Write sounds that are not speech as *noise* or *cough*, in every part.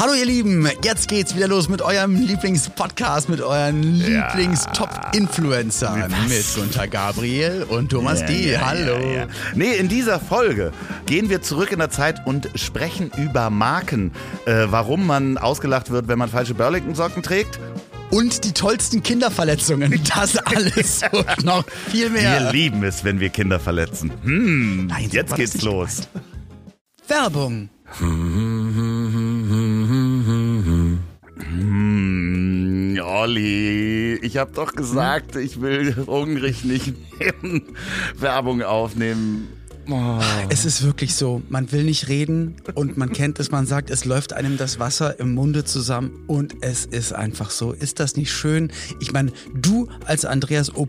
Hallo ihr Lieben, jetzt geht's wieder los mit eurem Lieblingspodcast, mit euren Ja. Lieblings-Top-Influencern. Mit Gunter Gabriel und Thomas Ja, D. ja, Hallo. Ja. Nee, in dieser Folge gehen wir zurück in der Zeit und sprechen über Marken. Äh, warum man ausgelacht wird, wenn man falsche Burlington-Socken trägt. Und die tollsten Kinderverletzungen. Das alles *laughs* und noch viel mehr. Wir lieben es, wenn wir Kinder verletzen. Hm, Nein, jetzt geht's los. Werbung. Hm, Olli, ich hab doch gesagt, ich will hungrig nicht Werbung aufnehmen. Oh. Es ist wirklich so, man will nicht reden und man kennt es, man sagt, es läuft einem das Wasser im Munde zusammen und es ist einfach so. Ist das nicht schön? Ich meine, du als Andreas O.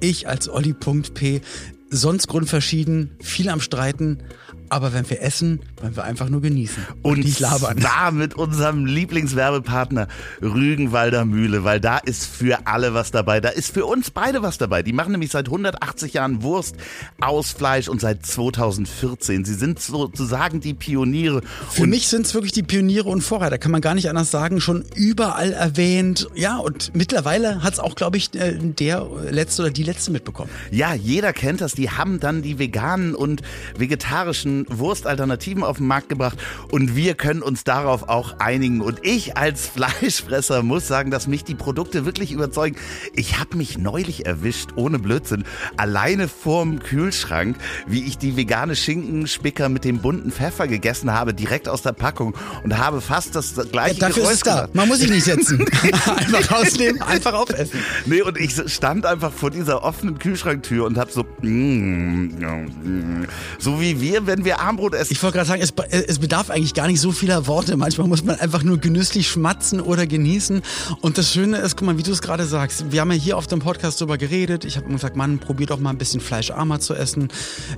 Ich als Olli.p, sonst grundverschieden, viel am Streiten, aber wenn wir essen, wollen wir einfach nur genießen und, nicht labern. da *laughs* mit unserem Lieblingswerbepartner Rügenwalder Mühle, weil da ist für alle was dabei. Da ist für uns beide was dabei. Die machen nämlich seit 180 Jahren Wurst aus Fleisch und seit 2014. Sie sind sozusagen die Pioniere. Für und mich sind es wirklich die Pioniere und Vorreiter, kann man gar nicht anders sagen, schon überall erwähnt. Ja, und mittlerweile hat es auch, glaube ich, äh, der letzte oder die letzte mitbekommen. Ja, jeder kennt das. Die haben dann die veganen und vegetarischen Wurstalternativen auf den Markt gebracht und wir können uns darauf auch einigen. Und ich als Fleischfresser muss sagen, dass mich die Produkte wirklich überzeugen. Ich habe mich neulich erwischt, ohne Blödsinn, alleine vorm Kühlschrank, wie ich die vegane Schinkenspicker mit dem bunten Pfeffer gegessen habe, direkt aus der Packung und habe fast das gleiche Dafür Geräusch ist da. Man muss sich nicht setzen. *laughs* einfach rausnehmen, einfach aufessen. Nee, und ich stand einfach vor dieser offenen Kühlschranktür und hab so, mm, ja, mm, so wie wir, wenn wir Armbrot essen. Ich wollte gerade sagen, es, es bedarf eigentlich gar nicht so vieler Worte. Manchmal muss man einfach nur genüsslich schmatzen oder genießen. Und das Schöne ist, guck mal, wie du es gerade sagst, wir haben ja hier auf dem Podcast drüber geredet. Ich habe immer gesagt, Mann, probier doch mal ein bisschen fleischarmer zu essen.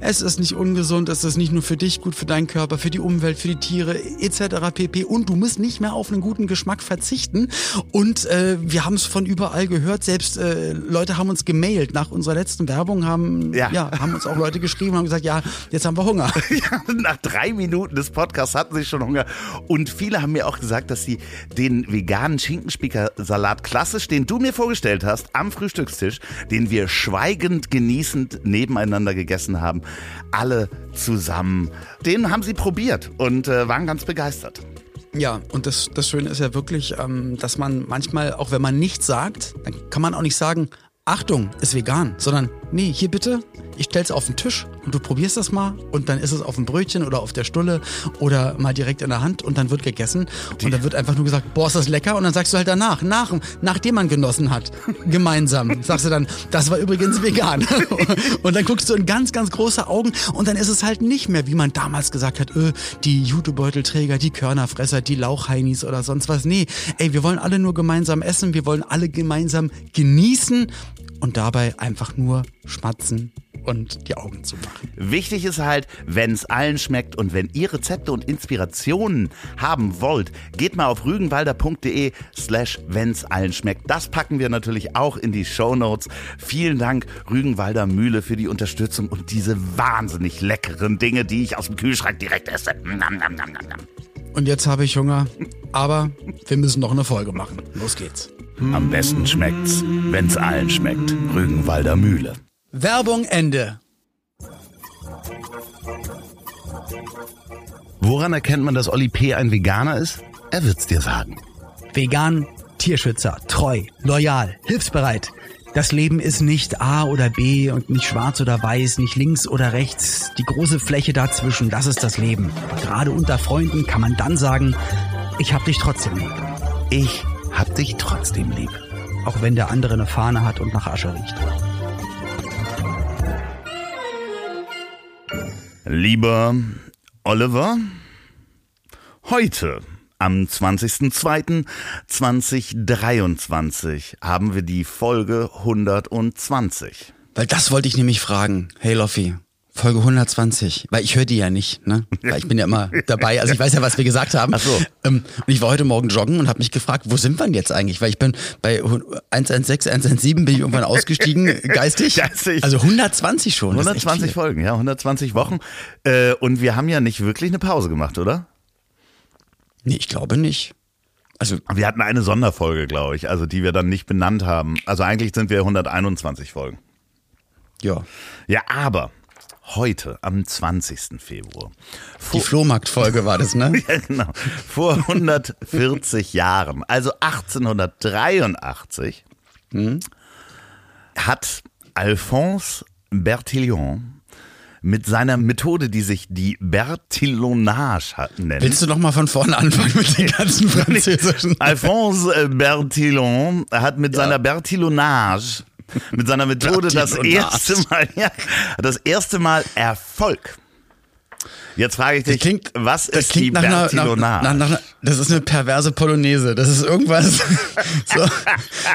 Es ist nicht ungesund, es ist nicht nur für dich gut, für deinen Körper, für die Umwelt, für die Tiere etc. pp. Und du musst nicht mehr auf einen guten Geschmack verzichten. Und äh, wir haben es von überall gehört. Selbst äh, Leute haben uns gemailt nach unserer letzten Werbung, haben, Ja. ja, haben uns auch Leute geschrieben, haben gesagt, ja, jetzt haben wir Hunger. *laughs* *laughs* Nach drei Minuten des Podcasts hatten sie schon Hunger. Und viele haben mir auch gesagt, dass sie den veganen Schinkenspieker-Salat klassisch, den du mir vorgestellt hast, am Frühstückstisch, den wir schweigend genießend nebeneinander gegessen haben, alle zusammen, den haben sie probiert und äh, waren ganz begeistert. Ja, und das, das Schöne ist ja wirklich, ähm, dass man manchmal, auch wenn man nichts sagt, dann kann man auch nicht sagen, Achtung, ist vegan, sondern nee, hier bitte, ich stell's auf den Tisch und du probierst das mal und dann ist es auf dem Brötchen oder auf der Stulle oder mal direkt in der Hand und dann wird gegessen. Und dann wird einfach nur gesagt, boah, ist das lecker? Und dann sagst du halt danach, nach, nachdem man genossen hat, gemeinsam, *laughs* sagst du dann, das war übrigens vegan. *laughs* Und dann guckst du in ganz, ganz große Augen und dann ist es halt nicht mehr, wie man damals gesagt hat, öh, die Jutebeutelträger, die Körnerfresser, die Lauchheinis oder sonst was. Nee, ey, wir wollen alle nur gemeinsam essen, wir wollen alle gemeinsam genießen und dabei einfach nur schmatzen und die Augen zu machen. Wichtig ist halt, wenn es allen schmeckt und wenn ihr Rezepte und Inspirationen haben wollt, geht mal auf rügenwalder.de slash wenn's allen schmeckt. Das packen wir natürlich auch in die Shownotes. Vielen Dank Rügenwalder Mühle für die Unterstützung und diese wahnsinnig leckeren Dinge, die ich aus dem Kühlschrank direkt esse. Nam, nam, nam. Und jetzt habe ich Hunger, aber wir müssen noch eine Folge machen. Los geht's. Am besten schmeckt's, wenn's allen schmeckt. Rügenwalder Mühle. Werbung Ende. Woran erkennt man, dass Olli P. ein Veganer ist? Er wird's dir sagen. Vegan, Tierschützer, treu, loyal, hilfsbereit. Das Leben ist nicht A oder B und nicht schwarz oder weiß, nicht links oder rechts. Die große Fläche dazwischen, das ist das Leben. Aber gerade unter Freunden kann man dann sagen, ich hab dich trotzdem lieb. Ich hab dich trotzdem lieb. Auch wenn der andere eine Fahne hat und nach Asche riecht. Lieber Oliver, heute am 20.02.2023 haben wir die Folge 120. Weil das wollte ich nämlich fragen. Hey Loffi, Folge 120, weil ich höre die ja nicht, ne? Weil ich bin ja immer dabei, also ich weiß ja, was wir gesagt haben. Ach so. Ähm, und ich war heute Morgen joggen und habe mich gefragt, wo sind wir denn jetzt eigentlich? Weil ich bin bei 116, 117 bin ich irgendwann ausgestiegen, *laughs* geistig. Geistig. Also 120 schon. das ist echt 120 viel. Folgen, ja, 120 Wochen. Äh, und wir haben ja nicht wirklich eine Pause gemacht, oder? Nee, ich glaube nicht. Also, Wir hatten eine Sonderfolge, glaube ich, also die wir dann nicht benannt haben. Also eigentlich sind wir 121 Folgen. ja. Ja, aber heute, am 20. Februar, Die Flohmarktfolge war das, ne? *laughs* ja, genau, vor 140 Jahren, also 1883, hat Alphonse Bertillon mit seiner Methode, die sich die Bertillonage nennt. Willst du noch mal von vorne anfangen mit den ganzen *laughs* französischen? Alphonse Bertillon hat mit seiner Bertillonage, *laughs* mit seiner Methode das erste Mal, ja, das erste Mal Erfolg. Jetzt frage ich dich, klingt- was Das ist die klingt nach einer, nach, nach, nach, das ist eine perverse Polonaise. Das ist irgendwas. *laughs* so,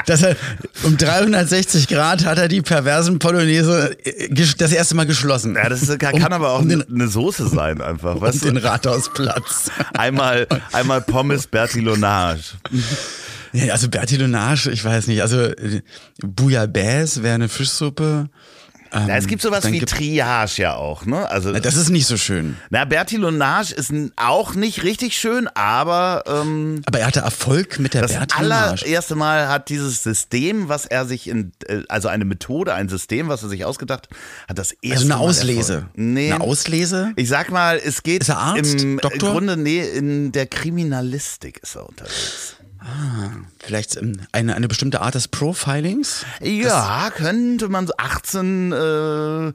dass er um 360 Grad hat er die perversen Polonaise äh, das erste Mal geschlossen. ja, das ist, kann Um- aber auch um den, eine Soße sein einfach. um Weißt den? Rathausplatz. Einmal, einmal Pommes Bertillonage. *laughs* Ja, also Bertillonage, ich weiß nicht. Also äh, Bouillabaisse wäre eine Fischsuppe. Ähm, Ja, es gibt sowas wie Triage ja auch, ne? Also, Das ist nicht so schön. na, Bertillonage ist auch nicht richtig schön, aber ähm, Aber er hatte Erfolg mit der Das Bertillonage. allererste Mal hat dieses System, was er sich in, äh, also eine Methode, ein System, was er sich ausgedacht hat, das erste Also eine Mal Auslese. Erfolg. Nee. Eine Auslese? Ich sag mal, es geht Ist er Arzt? im Doktor? Grunde, nee, in der Kriminalistik ist er unterwegs. Vielleicht ähm, eine, eine bestimmte Art des Profilings? Ja, könnte man so 18, äh,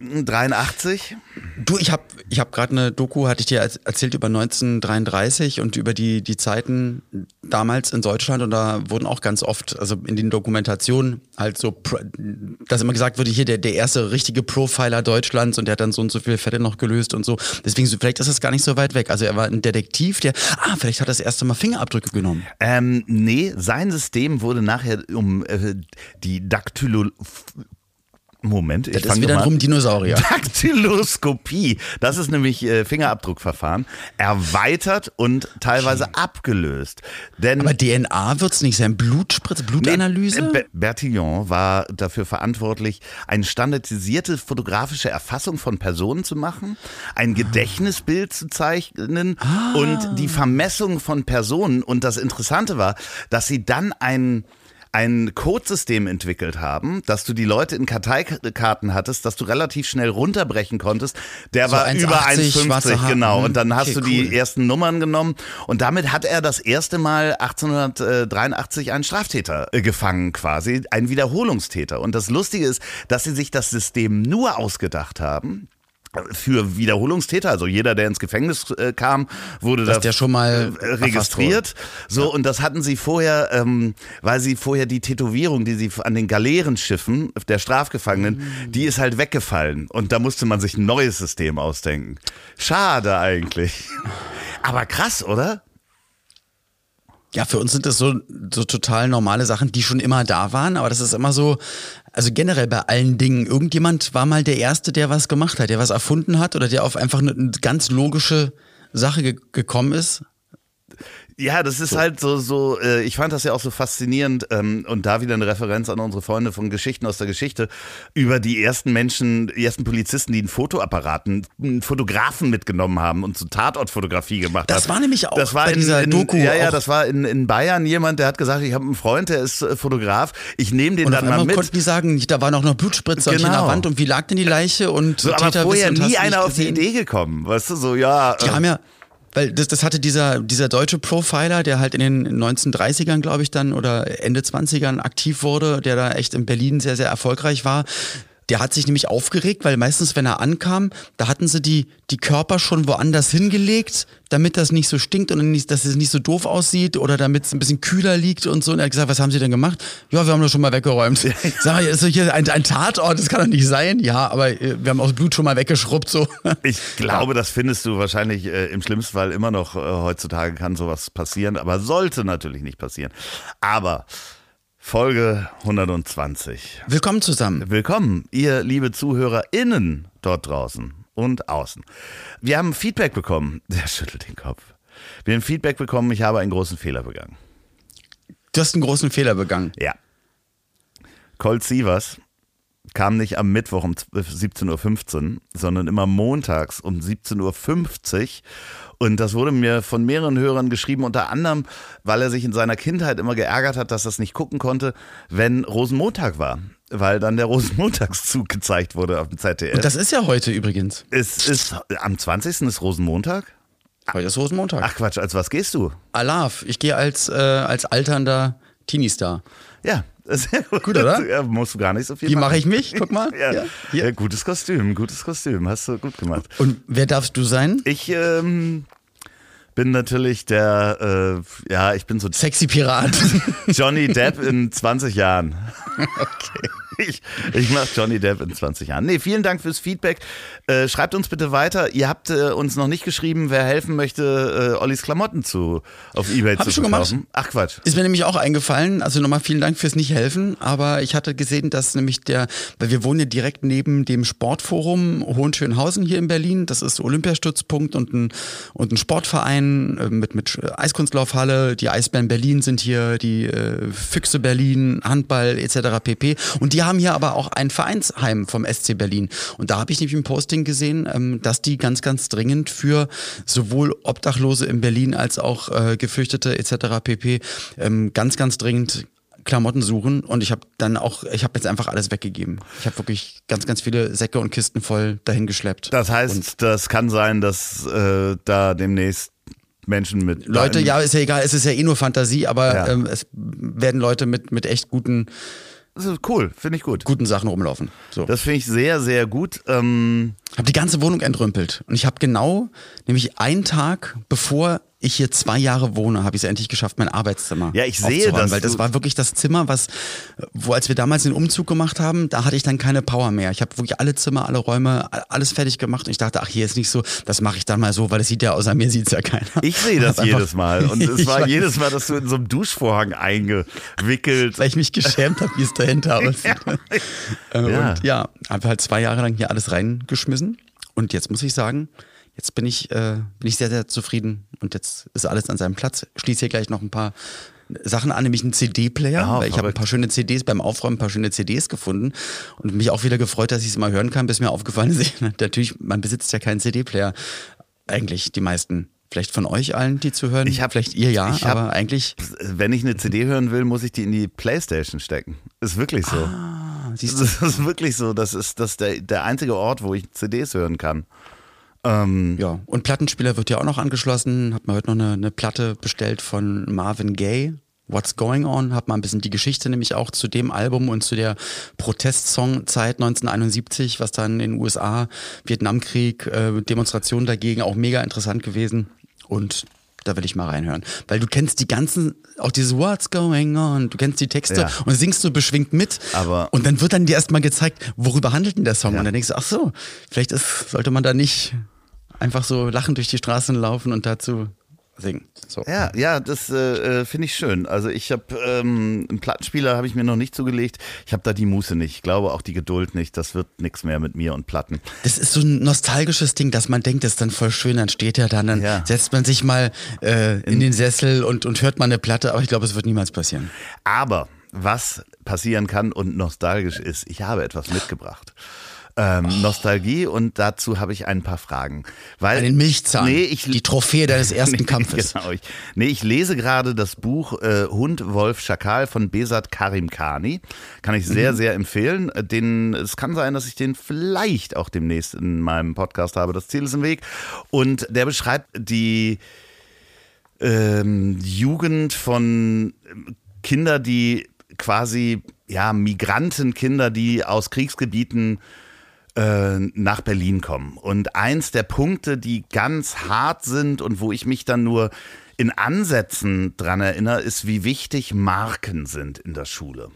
83. Du, ich habe ich hab gerade eine Doku, hatte ich dir erz- erzählt, über 1933 und über die, die Zeiten damals in Deutschland und da wurden auch ganz oft, also in den Dokumentationen halt so, dass immer gesagt wurde, hier der, der erste richtige Profiler Deutschlands und der hat dann so und so viele Fälle noch gelöst und so. Deswegen, vielleicht ist das gar nicht so weit weg. Also er war ein Detektiv, der, ah, vielleicht hat er das erste Mal Fingerabdrücke genommen. Ähm, nee, sein System wurde nachher um äh, die Daktylo... Moment, ich Das ist fange wieder mal ein an. Dinosaurier. *laughs* Daktyloskopie, das ist nämlich äh, Fingerabdruckverfahren, erweitert und teilweise abgelöst. Denn Aber DNA wird's nicht sein. Blutspritze, Blutanalyse? Nee, Be- Bertillon war dafür verantwortlich, eine standardisierte fotografische Erfassung von Personen zu machen, ein Gedächtnisbild zu zeichnen und die Vermessung von Personen. Und das Interessante war, dass sie dann ein ein Codesystem entwickelt haben, dass du die Leute in Karteikarten hattest, dass du relativ schnell runterbrechen konntest. Der So war 1,80 über schwarze 1,50 Haare. genau. Mhm. Und dann hast Okay, du die cool. ersten Nummern genommen und damit hat er das erste Mal 1883 einen Straftäter äh, gefangen quasi, einen Wiederholungstäter. Und das Lustige ist, dass sie sich das System nur ausgedacht haben für Wiederholungstäter, also jeder, der ins Gefängnis äh, kam, wurde Dass da der schon mal äh, registriert. So, und das hatten sie vorher, ähm, weil sie vorher die Tätowierung, die sie an den Galeerenschiffen der Strafgefangenen, Mm. die ist halt weggefallen. Und da musste man sich ein neues System ausdenken. Schade eigentlich. Aber krass, oder? Ja, für uns sind das so, so total normale Sachen, die schon immer da waren, aber das ist immer so, also generell bei allen Dingen, irgendjemand war mal der Erste, der was gemacht hat, der was erfunden hat oder der auf einfach eine, eine ganz logische Sache ge gekommen ist. Ja, das ist halt so, so, äh, ich fand das ja auch so faszinierend ähm, und da wieder eine Referenz an unsere Freunde von Geschichten aus der Geschichte über die ersten Menschen, die ersten Polizisten, die einen Fotoapparat, einen, Fotografen mitgenommen haben und so Tatortfotografie gemacht Das haben. war nämlich auch das war bei in, dieser in, Doku Ja, ja, auch- das war in, in Bayern jemand, der hat gesagt, ich habe einen Freund, der ist äh, Fotograf, ich nehme den Und dann mal mit. konnten die sagen, da war noch eine Blutspritze genau. an der Wand und wie lag denn die Leiche und so, aber vorher nie einer auf die. Idee gekommen, weißt du, so, ja. Die äh, haben ja, weil das, das hatte dieser, dieser deutsche Profiler, der halt in den 1930ern, glaube ich, dann oder Ende 20ern aktiv wurde, der da echt in Berlin sehr, sehr erfolgreich war. Der hat sich nämlich aufgeregt, weil meistens, wenn er ankam, da hatten sie die, die Körper schon woanders hingelegt, damit das nicht so stinkt und nicht, dass es nicht so doof aussieht oder damit es ein bisschen kühler liegt und so. Und er hat gesagt, was haben sie denn gemacht? Ja, wir haben das schon mal weggeräumt. *laughs* Sag mal, ist doch hier ein, ein Tatort, das kann doch nicht sein. Ja, aber äh, wir haben auch das Blut schon mal weggeschrubbt, so. *laughs* Ich glaube, das findest du wahrscheinlich äh, im schlimmsten Fall immer noch. Äh, heutzutage kann sowas passieren, aber sollte natürlich nicht passieren. Aber Folge 120. Willkommen zusammen. Willkommen, ihr liebe ZuhörerInnen dort draußen und außen. Wir haben Feedback bekommen. *laughs* Der schüttelt den Kopf. Wir haben Feedback bekommen, ich habe einen großen Fehler begangen. Du hast einen großen Fehler begangen. Ja. Colt Sievers, kam nicht am Mittwoch um 17.15 Uhr, sondern immer montags um 17.50 Uhr. Und das wurde mir von mehreren Hörern geschrieben, unter anderem, weil er sich in seiner Kindheit immer geärgert hat, dass er es nicht gucken konnte, wenn Rosenmontag war. Weil dann der *laughs* Rosenmontagszug gezeigt wurde auf dem ZDF. Und das ist ja heute übrigens. Es ist, am 20. ist Rosenmontag? Heute ist Rosenmontag. Ach Quatsch, als was gehst du? Alav. Ich gehe als, äh, als alternder Teenie-Star. Ja, sehr gut. Gut, oder? Ja, musst du gar nicht so viel Wie machen. mache ich mich? Guck mal. *laughs* Ja, Ja, hier. gutes Kostüm, gutes Kostüm. Hast du gut gemacht. Und wer darfst du sein? Ich ähm, bin natürlich der, äh, ja, ich bin so Sexy Pirat. Johnny Depp in 20 Jahren. *laughs* Okay. Ich, ich mache Johnny Depp in 20 Jahren. Nee, vielen Dank fürs Feedback. Äh, schreibt uns bitte weiter. Ihr habt äh, uns noch nicht geschrieben, wer helfen möchte, äh, Ollis Klamotten zu, auf Ebay Hab zu ich schon verkaufen. gemacht. Ach Quatsch. Ist mir nämlich auch eingefallen, also nochmal vielen Dank fürs Nicht-Helfen, aber ich hatte gesehen, dass nämlich der, weil wir wohnen ja direkt neben dem Sportforum Hohenschönhausen hier in Berlin, das ist Olympiastützpunkt und ein, und ein Sportverein äh, mit, mit Eiskunstlaufhalle, die Eisbären Berlin sind hier, die äh, Füchse Berlin, Handball etc. pp. Und die haben hier aber auch ein Vereinsheim vom SC Berlin. Und da habe ich nämlich im Posting gesehen, ähm, dass die ganz, ganz dringend für sowohl Obdachlose in Berlin als auch äh, Geflüchtete etc. pp. Ähm, ganz, ganz dringend Klamotten suchen und ich habe dann auch, ich habe jetzt einfach alles weggegeben. Ich habe wirklich ganz, ganz viele Säcke und Kisten voll dahin geschleppt. Das heißt, Und das kann sein, dass äh, da demnächst Menschen mit. Leute, ja, ist ja egal, es ist ja eh nur Fantasie, aber Ja. ähm, es werden Leute mit, mit echt guten, cool, finde ich gut. guten Sachen rumlaufen. So. Das finde ich sehr, sehr gut. Ähm, habe die ganze Wohnung entrümpelt. Und ich habe genau, nämlich einen Tag bevor ich hier zwei Jahre wohne, habe ich es endlich geschafft, mein Arbeitszimmer Ja, ich sehe das. Weil das war wirklich das Zimmer, was, wo als wir damals den Umzug gemacht haben, da hatte ich dann keine Power mehr. Ich habe wirklich alle Zimmer, alle Räume, alles fertig gemacht. Und ich dachte, ach, hier ist nicht so, das mache ich dann mal so, weil es sieht ja außer mir sieht's ja keiner. ich sehe das *laughs* einfach- jedes Mal. Und *laughs* es war weiß. jedes Mal, dass du in so einem Duschvorhang eingewickelt. weil ich mich geschämt habe, wie es dahinter *laughs* aussieht. Äh, Ja. Und ja, habe halt zwei Jahre lang hier alles reingeschmissen. Und jetzt muss ich sagen, jetzt bin ich, äh, bin ich sehr, sehr zufrieden. Und jetzt ist alles an seinem Platz. Schließe hier gleich noch ein paar Sachen an, nämlich einen CD-Player, Ja, ich habe ein paar schöne CDs beim Aufräumen, ein paar schöne CDs gefunden und mich auch wieder gefreut, dass ich es mal hören kann, bis mir aufgefallen ist, *laughs* ich- natürlich, man besitzt ja keinen CD-Player. Eigentlich die meisten. Vielleicht von euch allen, die zu hören. Ich hab- vielleicht ihr ja, hab- aber eigentlich. Wenn ich eine CD hören will, muss ich die in die Playstation stecken. Ist wirklich so. Ah, siehst du, Das ist wirklich so. Das ist, das ist der, der einzige Ort, wo ich CDs hören kann. Ähm, Ja, und Plattenspieler wird ja auch noch angeschlossen. Hab mir heute noch eine, eine Platte bestellt von Marvin Gaye. What's Going On? Hab mal ein bisschen die Geschichte nämlich auch zu dem Album und zu der Protestsongzeit 1971, was dann in den USA, Vietnamkrieg, äh, Demonstrationen dagegen, auch mega interessant gewesen. Und da will ich mal reinhören. Weil du kennst die ganzen, auch dieses What's Going On, du kennst die Texte Ja. und singst so beschwingt mit. Aber- und dann wird dann dir erstmal gezeigt, worüber handelt denn der Song? Ja. Und dann denkst du, ach so, vielleicht ist, sollte man da nicht einfach so lachend durch die Straßen laufen und dazu singen. So. Ja, ja, das äh, äh, finde ich schön. Also ich habe ähm, einen Plattenspieler habe ich mir noch nicht zugelegt. Ich habe da die Muße nicht. Ich glaube auch die Geduld nicht. Das wird nichts mehr mit mir und Platten. Das ist so ein nostalgisches Ding, dass man denkt, das ist dann voll schön, dann steht er dann, dann Ja. setzt man sich mal äh, in den Sessel und, und hört mal eine Platte, aber ich glaube, es wird niemals passieren. Aber was passieren kann und nostalgisch ist, ich habe etwas mitgebracht. Ähm, Nostalgie und dazu habe ich ein paar Fragen. Weil, Einen Milchzahn, Nee, ich, die Trophäe deines ersten *laughs* Nee, Kampfes. Genau, ich, nee, ich lese gerade das Buch äh, Hund, Wolf, Schakal von Besat Karim Khani. Kann ich Mhm. sehr, sehr empfehlen. Äh, Den, es kann sein, dass ich den vielleicht auch demnächst in meinem Podcast habe. Das Ziel ist im Weg. Und der beschreibt die ähm, Jugend von ähm, Kinder, die quasi, ja, Migrantenkinder, die aus Kriegsgebieten äh, nach Berlin kommen. Und eins der Punkte, die ganz hart sind und wo ich mich dann nur in Ansätzen dran erinnere, ist, wie wichtig Marken sind in der Schule.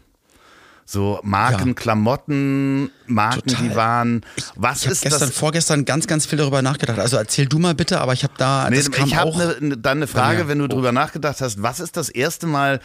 So Marken, Ja. Klamotten, Marken, Total. die waren. Was Ich habe ist gestern, das? vorgestern ganz, ganz viel darüber nachgedacht. Also erzähl du mal bitte, aber ich habe da, Nee, ich habe auch. ne, ne, dann eine Frage, mir. wenn du drüber nachgedacht hast, was ist das erste Mal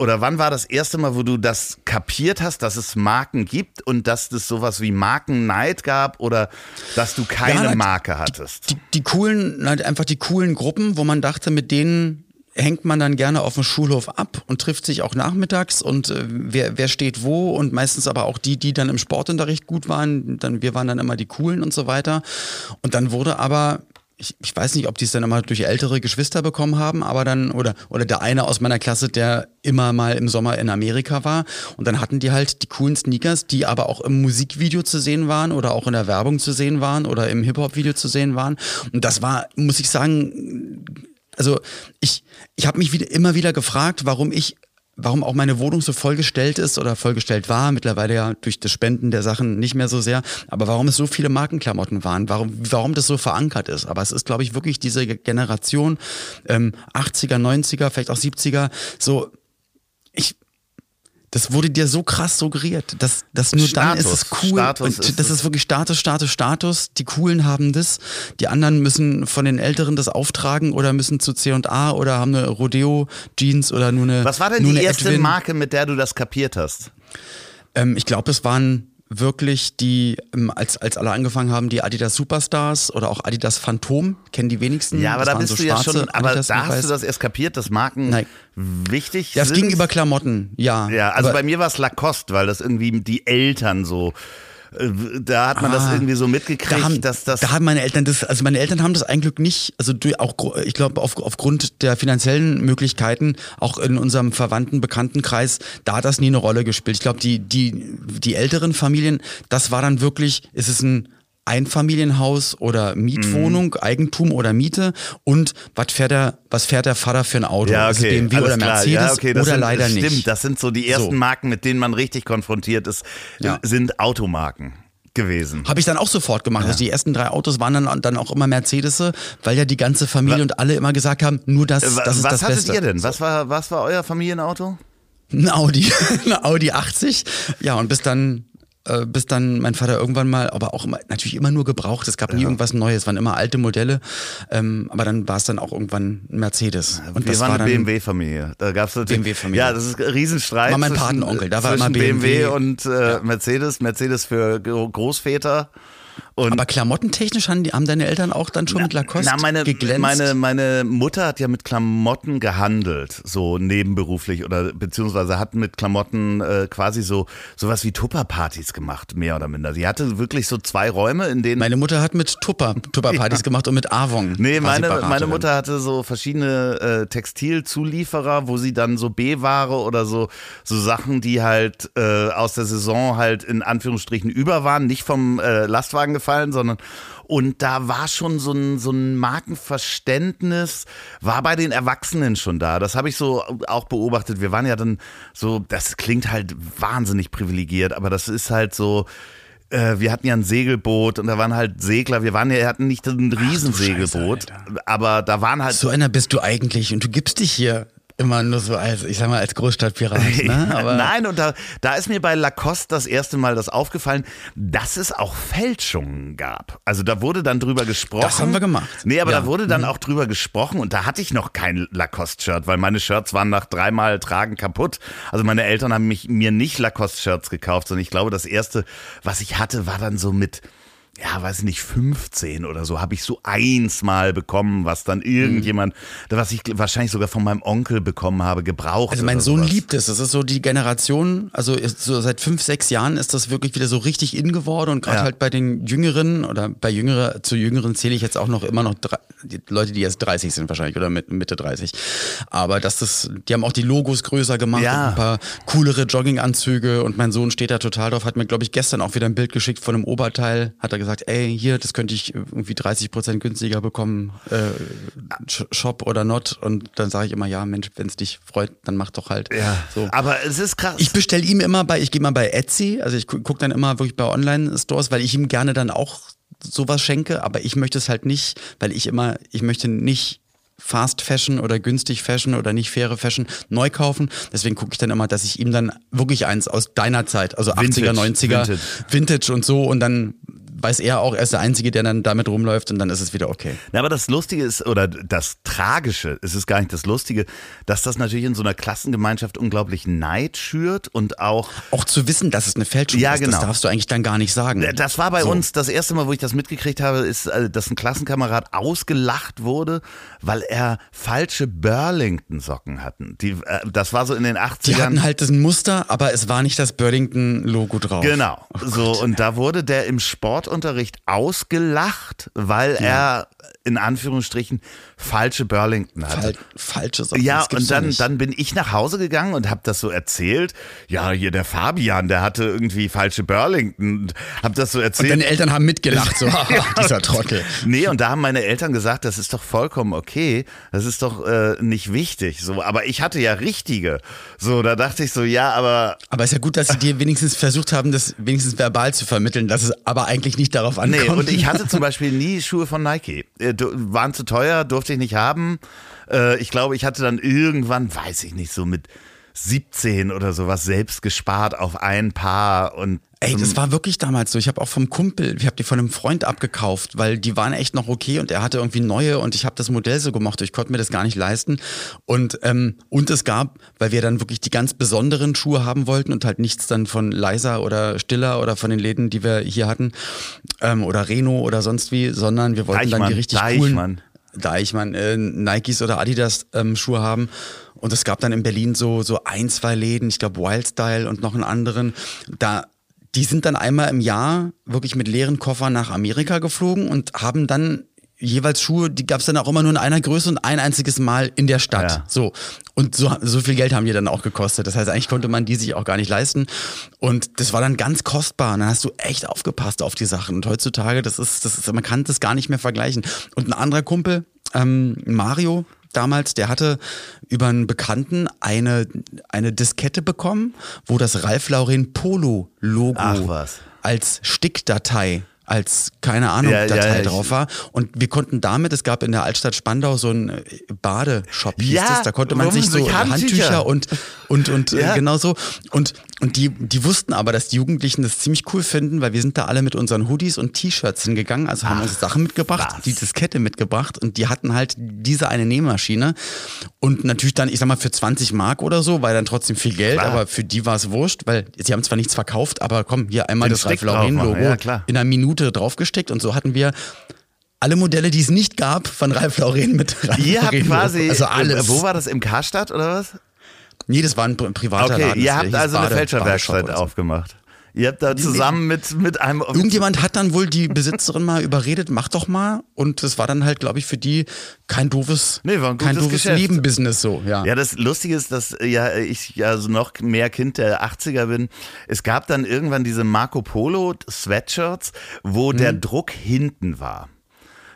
oder wann war das erste Mal, wo du das kapiert hast, dass es Marken gibt und dass es sowas wie Markenneid gab oder dass du keine Ja, Marke hattest? die, die coolen, halt einfach die coolen Gruppen, wo man dachte, mit denen hängt man dann gerne auf dem Schulhof ab und trifft sich auch nachmittags und äh, wer, wer steht wo und meistens aber auch die, die dann im Sportunterricht gut waren, dann wir waren dann immer die coolen und so weiter. Und dann wurde aber ich, ich weiß nicht, ob die es dann immer durch ältere Geschwister bekommen haben, aber dann, oder, oder der eine aus meiner Klasse, der immer mal im Sommer in Amerika war. Und dann hatten die halt die coolen Sneakers, die aber auch im Musikvideo zu sehen waren oder auch in der Werbung zu sehen waren oder im Hip-Hop-Video zu sehen waren. Und das war, muss ich sagen, also ich, ich habe mich wieder, immer wieder gefragt, warum ich warum auch meine Wohnung so vollgestellt ist oder vollgestellt war, mittlerweile ja durch das Spenden der Sachen nicht mehr so sehr, aber warum es so viele Markenklamotten waren, warum, warum das so verankert ist. Aber es ist, glaube ich, wirklich diese Generation ähm, 80er, 90er, vielleicht auch 70er, so ich, das wurde dir so krass suggeriert, dass, dass nur Status, dann ist es cool. Status und das ist wirklich Status, Status, Status. Die Coolen haben das. Die anderen müssen von den Älteren das auftragen oder müssen zu C&A oder haben eine Rodeo-Jeans oder nur eine Was war denn die erste Edwin. Marke, mit der du das kapiert hast? Ähm, ich glaube, es waren wirklich die, ähm, als, als alle angefangen haben, die Adidas Superstars oder auch Adidas Phantom, kennen die wenigsten. Ja, aber das da bist so du ja schon, aber Adidas da hast du das erst kapiert, dass Marken Nein. wichtig ja, sind. Ja, es ging über Klamotten, ja. Ja, also bei mir war es Lacoste, weil das irgendwie die Eltern so da hat man ah, das irgendwie so mitgekriegt, da haben, dass das. Da haben meine Eltern das, also meine Eltern haben das ein Glück nicht, also auch, ich glaube, auf, aufgrund der finanziellen Möglichkeiten, auch in unserem verwandten Bekanntenkreis, da hat das nie eine Rolle gespielt. Ich glaube, die, die, die älteren Familien, das war dann wirklich, ist es ein Einfamilienhaus oder Mietwohnung, mhm. Eigentum oder Miete und was fährt der, was fährt der Vater für ein Auto? Ja, okay, BMW oder Mercedes ja, okay, oder sind, leider stimmt, nicht. das sind so die ersten so. Marken, mit denen man richtig konfrontiert ist, ja. sind Automarken gewesen. Habe ich dann auch sofort gemacht. Ja. Also die ersten drei Autos waren dann, dann auch immer Mercedes, weil ja die ganze Familie was, und alle immer gesagt haben, nur das, das ist das Was hattet Beste. ihr denn? Was war, was war euer Familienauto? Ein Audi, *laughs* ein Audi 80. Ja, und bis dann äh, bis dann mein Vater irgendwann mal, aber auch immer, natürlich immer nur gebraucht. Es gab nie irgendwas Neues, es waren immer alte Modelle. Ähm, aber dann war es dann auch irgendwann ein Mercedes. Und Wir das waren war eine BMW-Familie. Da gab's BMW-Familie. Ja, das ist ein Riesenstreit. War mein Patenonkel, da war immer BMW. BMW und äh, ja. Mercedes. Mercedes für Großväter. Und aber klamottentechnisch haben, die, haben deine Eltern auch dann schon na, mit Lacoste na, meine, geglänzt? Meine, meine Mutter hat ja mit Klamotten gehandelt, so nebenberuflich oder beziehungsweise hat mit Klamotten äh, quasi so sowas wie Tupperpartys gemacht, mehr oder minder. Sie hatte wirklich so zwei Räume, in denen... Meine Mutter hat mit Tupper, Tupperpartys ja. gemacht und mit Avon. Nee, meine, meine Mutter hatte so verschiedene äh, Textilzulieferer, wo sie dann so B-Ware oder so, so Sachen, die halt äh, aus der Saison halt in Anführungsstrichen über waren, nicht vom äh, Lastwagen gefallen gefallen, sondern und da war schon so ein, so ein Markenverständnis, war bei den Erwachsenen schon da. Das habe ich so auch beobachtet. Wir waren ja dann so, das klingt halt wahnsinnig privilegiert, aber das ist halt so, äh, wir hatten ja ein Segelboot und da waren halt Segler. Wir waren ja, hatten nicht ein Riesensegelboot, aber da waren halt. So einer bist du eigentlich und du gibst dich hier immer nur so als, ich sag mal, als Großstadtpirat. Ne? *laughs* Aber Nein, und da, da ist mir bei Lacoste das erste Mal das aufgefallen, dass es auch Fälschungen gab. Also da wurde dann drüber gesprochen. Das haben wir gemacht. Nee, aber ja. da wurde dann mhm. auch drüber gesprochen und da hatte ich noch kein Lacoste-Shirt, weil meine Shirts waren nach dreimal Tragen kaputt. Also meine Eltern haben mich, mir nicht Lacoste-Shirts gekauft, sondern ich glaube, das erste, was ich hatte, war dann so mit ja, weiß nicht, 15 oder so, habe ich so eins mal bekommen, was dann irgendjemand, mhm. was ich wahrscheinlich sogar von meinem Onkel bekommen habe, gebraucht. Also mein Sohn sowas. liebt es. Das ist so die Generation, also so seit fünf, sechs Jahren ist das wirklich wieder so richtig in geworden und gerade ja. halt bei den Jüngeren oder bei Jüngere, zu Jüngeren zähle ich jetzt auch noch immer noch drei, die Leute, die jetzt 30 sind wahrscheinlich oder mit Mitte 30. Aber das, die haben auch die Logos größer gemacht ja. ein paar coolere Jogginganzüge und mein Sohn steht da total drauf, hat mir glaube ich gestern auch wieder ein Bild geschickt von einem Oberteil, hat er gesagt, gesagt, ey, hier, das könnte ich irgendwie 30 Prozent günstiger bekommen, äh, Shop oder not. Und dann sage ich immer, ja, Mensch, wenn es dich freut, dann mach doch halt. Ja, so. aber es ist krass. Ich bestelle ihm immer bei, ich gehe mal bei Etsy, also ich gucke dann immer wirklich bei Online-Stores, weil ich ihm gerne dann auch sowas schenke, aber ich möchte es halt nicht, weil ich immer, ich möchte nicht Fast Fashion oder günstig Fashion oder nicht faire Fashion neu kaufen. Deswegen gucke ich dann immer, dass ich ihm dann wirklich eins aus deiner Zeit, also Vintage, 80er, 90er, Vintage. Vintage und so und dann weiß er auch, er ist der Einzige, der dann damit rumläuft und dann ist es wieder okay. Ja, aber das Lustige ist, oder das Tragische, es ist gar nicht das Lustige, dass das natürlich in so einer Klassengemeinschaft unglaublich Neid schürt und auch. Auch zu wissen, dass es eine Fälschung Ja, ist, genau. das darfst du eigentlich dann gar nicht sagen. Das war bei So. uns das erste Mal, wo ich das mitgekriegt habe, ist, äh, dass ein Klassenkamerad ausgelacht wurde, weil er falsche Burlington-Socken hatten. Die, äh, das war so in den 80ern. Die hatten halt das Muster, aber es war nicht das Burlington-Logo drauf. Genau. Oh so, und da wurde der im Sportunterricht ausgelacht, weil er in Anführungsstrichen falsche Burlington hatte. Fal falsche Sachen. Ja, und dann, dann bin ich nach Hause gegangen und habe das so erzählt. Ja, hier der Fabian, der hatte irgendwie falsche Burlington. Und hab das so Und erzählt. deine Eltern haben mitgelacht, so, *laughs* *laughs* dieser Trottel. Nee, und da haben meine Eltern gesagt, das ist doch vollkommen okay, das ist doch äh, nicht wichtig. So, aber ich hatte ja richtige. So, da dachte ich so, ja, aber Aber ist ja gut, dass sie dir wenigstens versucht haben, das wenigstens verbal zu vermitteln, dass es aber eigentlich nicht darauf ankommt. nee, und ich hatte zum *laughs* Beispiel nie Schuhe von Nike. Äh, waren zu teuer, durfte ich nicht haben. Äh, ich glaube, ich hatte dann irgendwann, weiß ich nicht, so mit 17 oder sowas selbst gespart auf ein Paar und Ey, das war wirklich damals so. Ich habe auch vom Kumpel, ich habe die von einem Freund abgekauft, weil die waren echt noch okay und er hatte irgendwie neue und ich habe das Modell so gemocht. Ich konnte mir das gar nicht leisten. Und, ähm, und es gab, weil wir dann wirklich die ganz besonderen Schuhe haben wollten und halt nichts dann von Leiser oder Stiller oder von den Läden, die wir hier hatten, ähm, oder Reno oder sonst wie, sondern wir wollten dann Deichmann, die richtig Deichmann. coolen Deichmann, äh, Nikes oder Adidas ähm, Schuhe haben. Und es gab dann in Berlin so, so ein, zwei Läden, ich glaube Wildstyle und noch einen anderen. Da, die sind dann einmal im Jahr wirklich mit leeren Koffern nach Amerika geflogen und haben dann jeweils Schuhe, die gab es dann auch immer nur in einer Größe und ein einziges Mal in der Stadt. Ja. So. Und so, so viel Geld haben die dann auch gekostet. Das heißt, eigentlich konnte man die sich auch gar nicht leisten. Und das war dann ganz kostbar. Und dann hast du echt aufgepasst auf die Sachen. Und heutzutage, das ist, das ist, man kann das gar nicht mehr vergleichen. Und ein anderer Kumpel, ähm, Mario, damals, der hatte über einen Bekannten eine, eine Diskette bekommen, wo das Ralf Lauren Polo Logo als Stickdatei als keine Ahnung Ja, Datei ja, drauf war und wir konnten damit es gab in der Altstadt Spandau so einen äh, Badeshop hieß Ja, das da konnte man sich so Handtücher? Und und und Ja. äh, genau so und und die die wussten aber dass die Jugendlichen das ziemlich cool finden weil wir sind da alle mit unseren Hoodies und T-Shirts hingegangen also haben uns Sachen mitgebracht was. die Diskette mitgebracht und die hatten halt diese eine Nähmaschine und natürlich dann ich sag mal für 20 Mark oder so war dann trotzdem viel Geld Klar. aber für die war es wurscht weil sie haben zwar nichts verkauft aber komm hier einmal Den das drauf Lauren Logo ja, in einer Minute draufgesteckt und so hatten wir alle Modelle, die es nicht gab, von Ralph Lauren mit Ralph Ihr habt quasi, also alles. wo war das, im Karstadt oder was? Nee, das war ein pri- privater Okay, Laden. ihr habt also eine Bade- Fälscherwerkstatt Badeshop oder so. aufgemacht. Ihr habt da zusammen mit, mit einem... Irgendjemand hat dann wohl die Besitzerin mal *laughs* überredet, mach doch mal. Und das war dann halt, glaube ich, für die kein doofes, Nee, war ein kein doofes Geschäft. Nebenbusiness so. Ja. Ja, das Lustige ist, dass ja ich ja so noch mehr Kind der 80er bin. Es gab dann irgendwann diese Marco Polo Sweatshirts, wo der Mhm. Druck hinten war.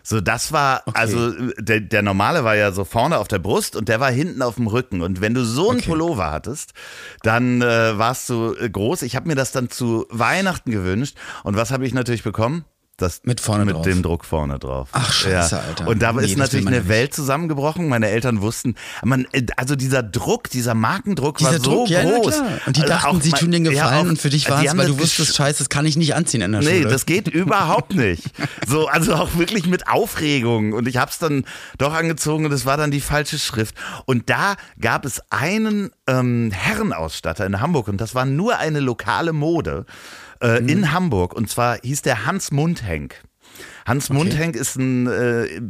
So, das war, also der, der normale war ja so vorne auf der Brust und der war hinten auf dem Rücken. Und wenn du so einen Okay. Pullover hattest, dann äh, warst du äh, groß. Ich habe mir das dann zu Weihnachten gewünscht. Und was habe ich natürlich bekommen? Das Mit vorne mit drauf. dem Druck vorne drauf. Ach, scheiße, Alter. Und da Nee, ist natürlich ja eine nicht. Welt zusammengebrochen. Meine Eltern wussten, man, also dieser Druck, dieser Markendruck war Dieser so Druck, ja, groß. klar. Und die Also dachten, sie tun den ja, Gefallen auch- und für dich war es, weil du wusstest, scheiße, das kann ich nicht anziehen in der Nee, Schule. das geht überhaupt nicht. So, also auch wirklich mit Aufregung. Und ich habe es dann doch angezogen und es war dann die falsche Schrift. Und da gab es einen ähm, Herrenausstatter in Hamburg und das war nur eine lokale Mode äh, Mhm. in Hamburg. Und zwar hieß der Hans Mundhenk. Hans Mundhenk ist ein äh,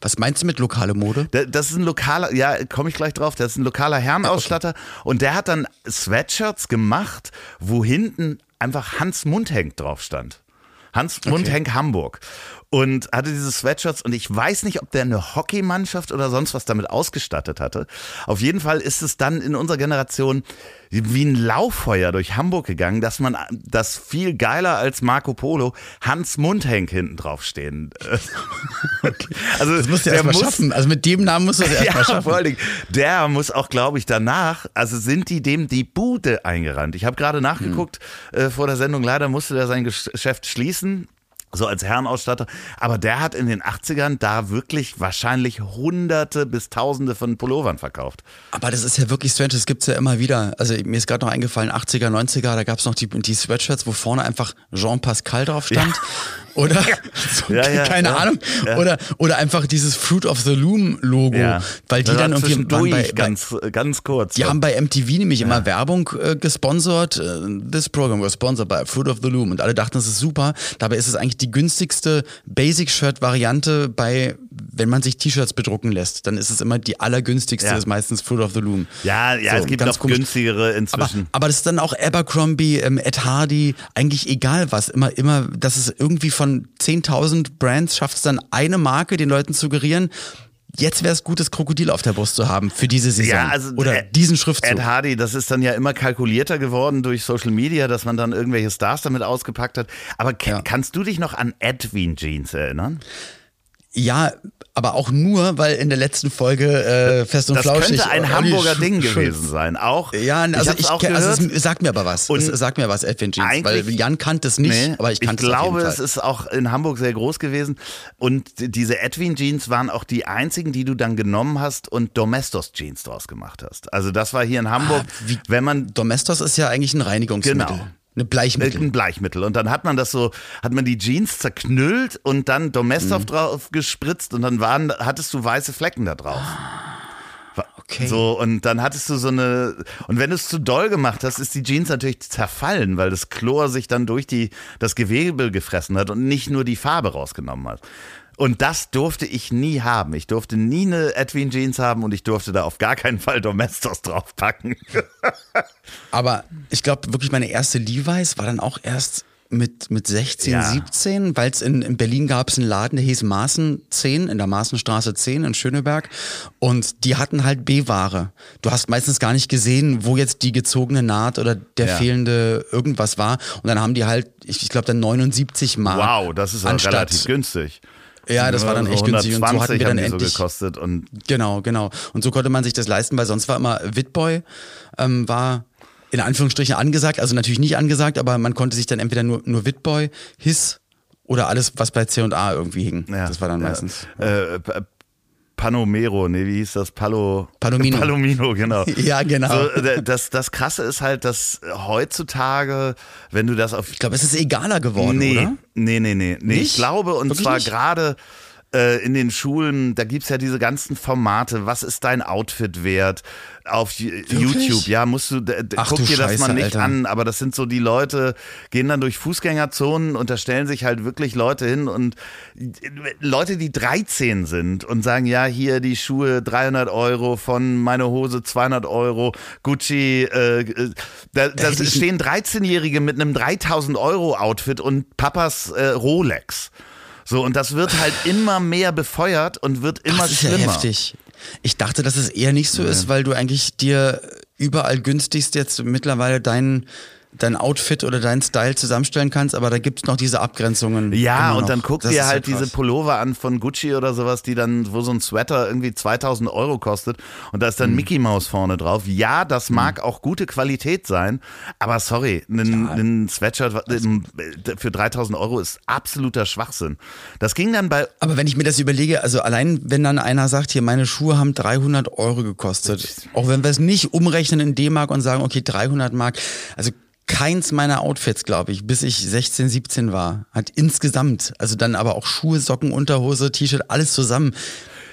Was meinst du mit lokale Mode? Da- Das ist ein lokaler, ja, komme ich gleich drauf, das ist ein lokaler Herrenausstatter und der hat dann Sweatshirts gemacht, wo hinten einfach Hans Mundhenk drauf stand. Hans Mundhenk Hamburg. Und hatte diese Sweatshirts und ich weiß nicht, ob der eine Hockeymannschaft oder sonst was damit ausgestattet hatte. Auf jeden Fall ist es dann in unserer Generation wie ein Lauffeuer durch Hamburg gegangen, dass man das viel geiler als Marco Polo Hans Mundhenk hinten drauf stehen. *laughs* Also Das musst du erst mal muss- schaffen. Also mit dem Namen musst du es *laughs* erst mal ja, schaffen. vor allen Dingen, der muss auch, glaube ich, danach, also sind die dem die Bude eingerannt. Ich habe gerade nachgeguckt Hm. äh, vor der Sendung, leider musste der sein Gesch- Geschäft schließen. So als Herrenausstatter. Aber der hat in den 80ern da wirklich wahrscheinlich hunderte bis tausende von Pullovern verkauft. Aber das ist ja wirklich strange, das gibt's ja immer wieder. Also mir ist gerade noch eingefallen, 80er, 90er, da gab's noch die, die Sweatshirts, wo vorne einfach Jean Pascal drauf stand. Oder so, Ja, *laughs* ja, keine ja, Ahnung. Oder, oder einfach dieses Fruit of the Loom Logo, weil die dann irgendwie waren bei, bei, ganz, ganz kurz. die haben bei MTV nämlich immer Werbung äh, gesponsert. Äh, This program was sponsored by Fruit of the Loom. Und alle dachten, das ist super. Dabei ist es eigentlich die günstigste Basic-Shirt-Variante bei, wenn man sich T-Shirts bedrucken lässt. Dann ist es immer die allergünstigste, Ja. ist meistens Fruit of the Loom. ja, ja, So, es gibt ganz noch komisch. günstigere Aber, inzwischen. aber das ist dann auch Abercrombie, ähm, Ed Hardy, eigentlich egal was. Immer, immer, das ist irgendwie von 10.000 Brands schafft es dann eine Marke, den Leuten zu suggerieren, jetzt wäre es gut, das Krokodil auf der Brust zu haben für diese Saison. Ja, also Oder Ed- diesen Schriftzug. Ed Hardy, das ist dann ja immer kalkulierter geworden durch Social Media, dass man dann irgendwelche Stars damit ausgepackt hat. Aber Ja. kannst du dich noch an Edwin Jeans erinnern? Ja, aber auch nur, weil in der letzten Folge äh, Fest und Das Flauschig könnte ein Hamburger Ding gewesen sein. Auch. Ja, also hab's ich, auch gehört. also es sagt mir aber was. Und es sagt mir was, Edwin Jeans. Weil Jan kannte es nicht, Nee, aber ich kannte ich es auf glaube, es ist auch in Hamburg sehr groß gewesen. Und diese Edwin Jeans waren auch die einzigen, die du dann genommen hast und Domestos Jeans draus gemacht hast. Also das war hier in Hamburg, Ah, wie- wenn man Domestos ist ja eigentlich ein Reinigungsmittel. Genau. Eine Bleichmittel. ein Bleichmittel. Und dann hat man das so, hat man die Jeans zerknüllt und dann Domestos Mhm. drauf gespritzt und dann waren, hattest du weiße Flecken da drauf. Wa- Okay. So, und dann hattest du so eine, und wenn du es zu doll gemacht hast, ist die Jeans natürlich zerfallen, weil das Chlor sich dann durch die, das Gewebe gefressen hat und nicht nur die Farbe rausgenommen hat. Und das durfte ich nie haben. Ich durfte nie eine Edwin Jeans haben und ich durfte da auf gar keinen Fall Domestos draufpacken. *laughs* Aber ich glaube wirklich, meine erste Levi's war dann auch erst mit, mit 16, Ja. 17, weil es in, in Berlin gab es einen Laden, der hieß Maßen 10, in der Maßenstraße 10 in Schöneberg. Und die hatten halt B-Ware. Du hast meistens gar nicht gesehen, wo jetzt die gezogene Naht oder der Ja. fehlende irgendwas war. Und dann haben die halt, ich, ich glaube, dann 79 Mark. Wow, das ist anstatt- relativ günstig. Ja, das war dann So echt günstig. Und so hatten 120 wir dann endlich. so gekostet und Genau, genau. Und so konnte man sich das leisten, weil sonst war immer Witboy, ähm, war in Anführungsstrichen angesagt, also natürlich nicht angesagt, aber man konnte sich dann entweder nur, nur Witboy, Hiss oder alles, was bei C&A irgendwie hing. ja, das war dann ja. meistens. Äh, Panomero, nee, wie hieß das? Palo, Palomino. Palomino, genau. *laughs* Ja, genau. So, äh, das, das Krasse ist halt, dass heutzutage, wenn du das auf Ich glaube, es ist egaler geworden, nee, oder? Nee, nee, nee, nee. Ich glaube, und Wirklich zwar gerade äh, in den Schulen, da gibt's ja diese ganzen Formate, was ist dein Outfit wert? Auf YouTube, ja, musst du, Ach guck du dir das Scheiße, mal nicht Alter. an, aber das sind so die Leute, gehen dann durch Fußgängerzonen und da stellen sich halt wirklich Leute hin und äh, Leute, die 13 sind und sagen, ja, hier die Schuhe 300 Euro von meine Hose 200 Euro, Gucci, äh, äh, da, da stehen 13-Jährige mit einem 3000 Euro Outfit und Papas äh, Rolex. So, und das wird halt immer mehr befeuert und wird immer das ist schlimmer. ja heftig. Ich dachte, dass es eher nicht so ist, weil du eigentlich dir überall günstigst jetzt mittlerweile dein, dein Outfit oder dein Style zusammenstellen kannst, aber da gibt's noch diese Abgrenzungen. Ja, und noch. dann guck Das dir halt so diese. Pullover an von Gucci oder sowas, die dann, wo so ein Sweater irgendwie 2000 Euro kostet und da ist Mhm. dann Mickey Mouse vorne drauf. Ja, das mag auch gute Qualität sein, aber sorry, ein, ein Sweatshirt ähm, für 3000 Euro ist absoluter Schwachsinn. Das ging dann bei Aber wenn ich mir das überlege, also allein wenn dann einer sagt, hier meine Schuhe haben 300 Euro gekostet, auch wenn wir es nicht umrechnen in D-Mark und sagen, okay 300 Mark, also keins meiner Outfits, glaube ich, bis ich 16, 17 war, hat insgesamt, also dann aber auch Schuhe, Socken, Unterhose, T-Shirt, alles zusammen,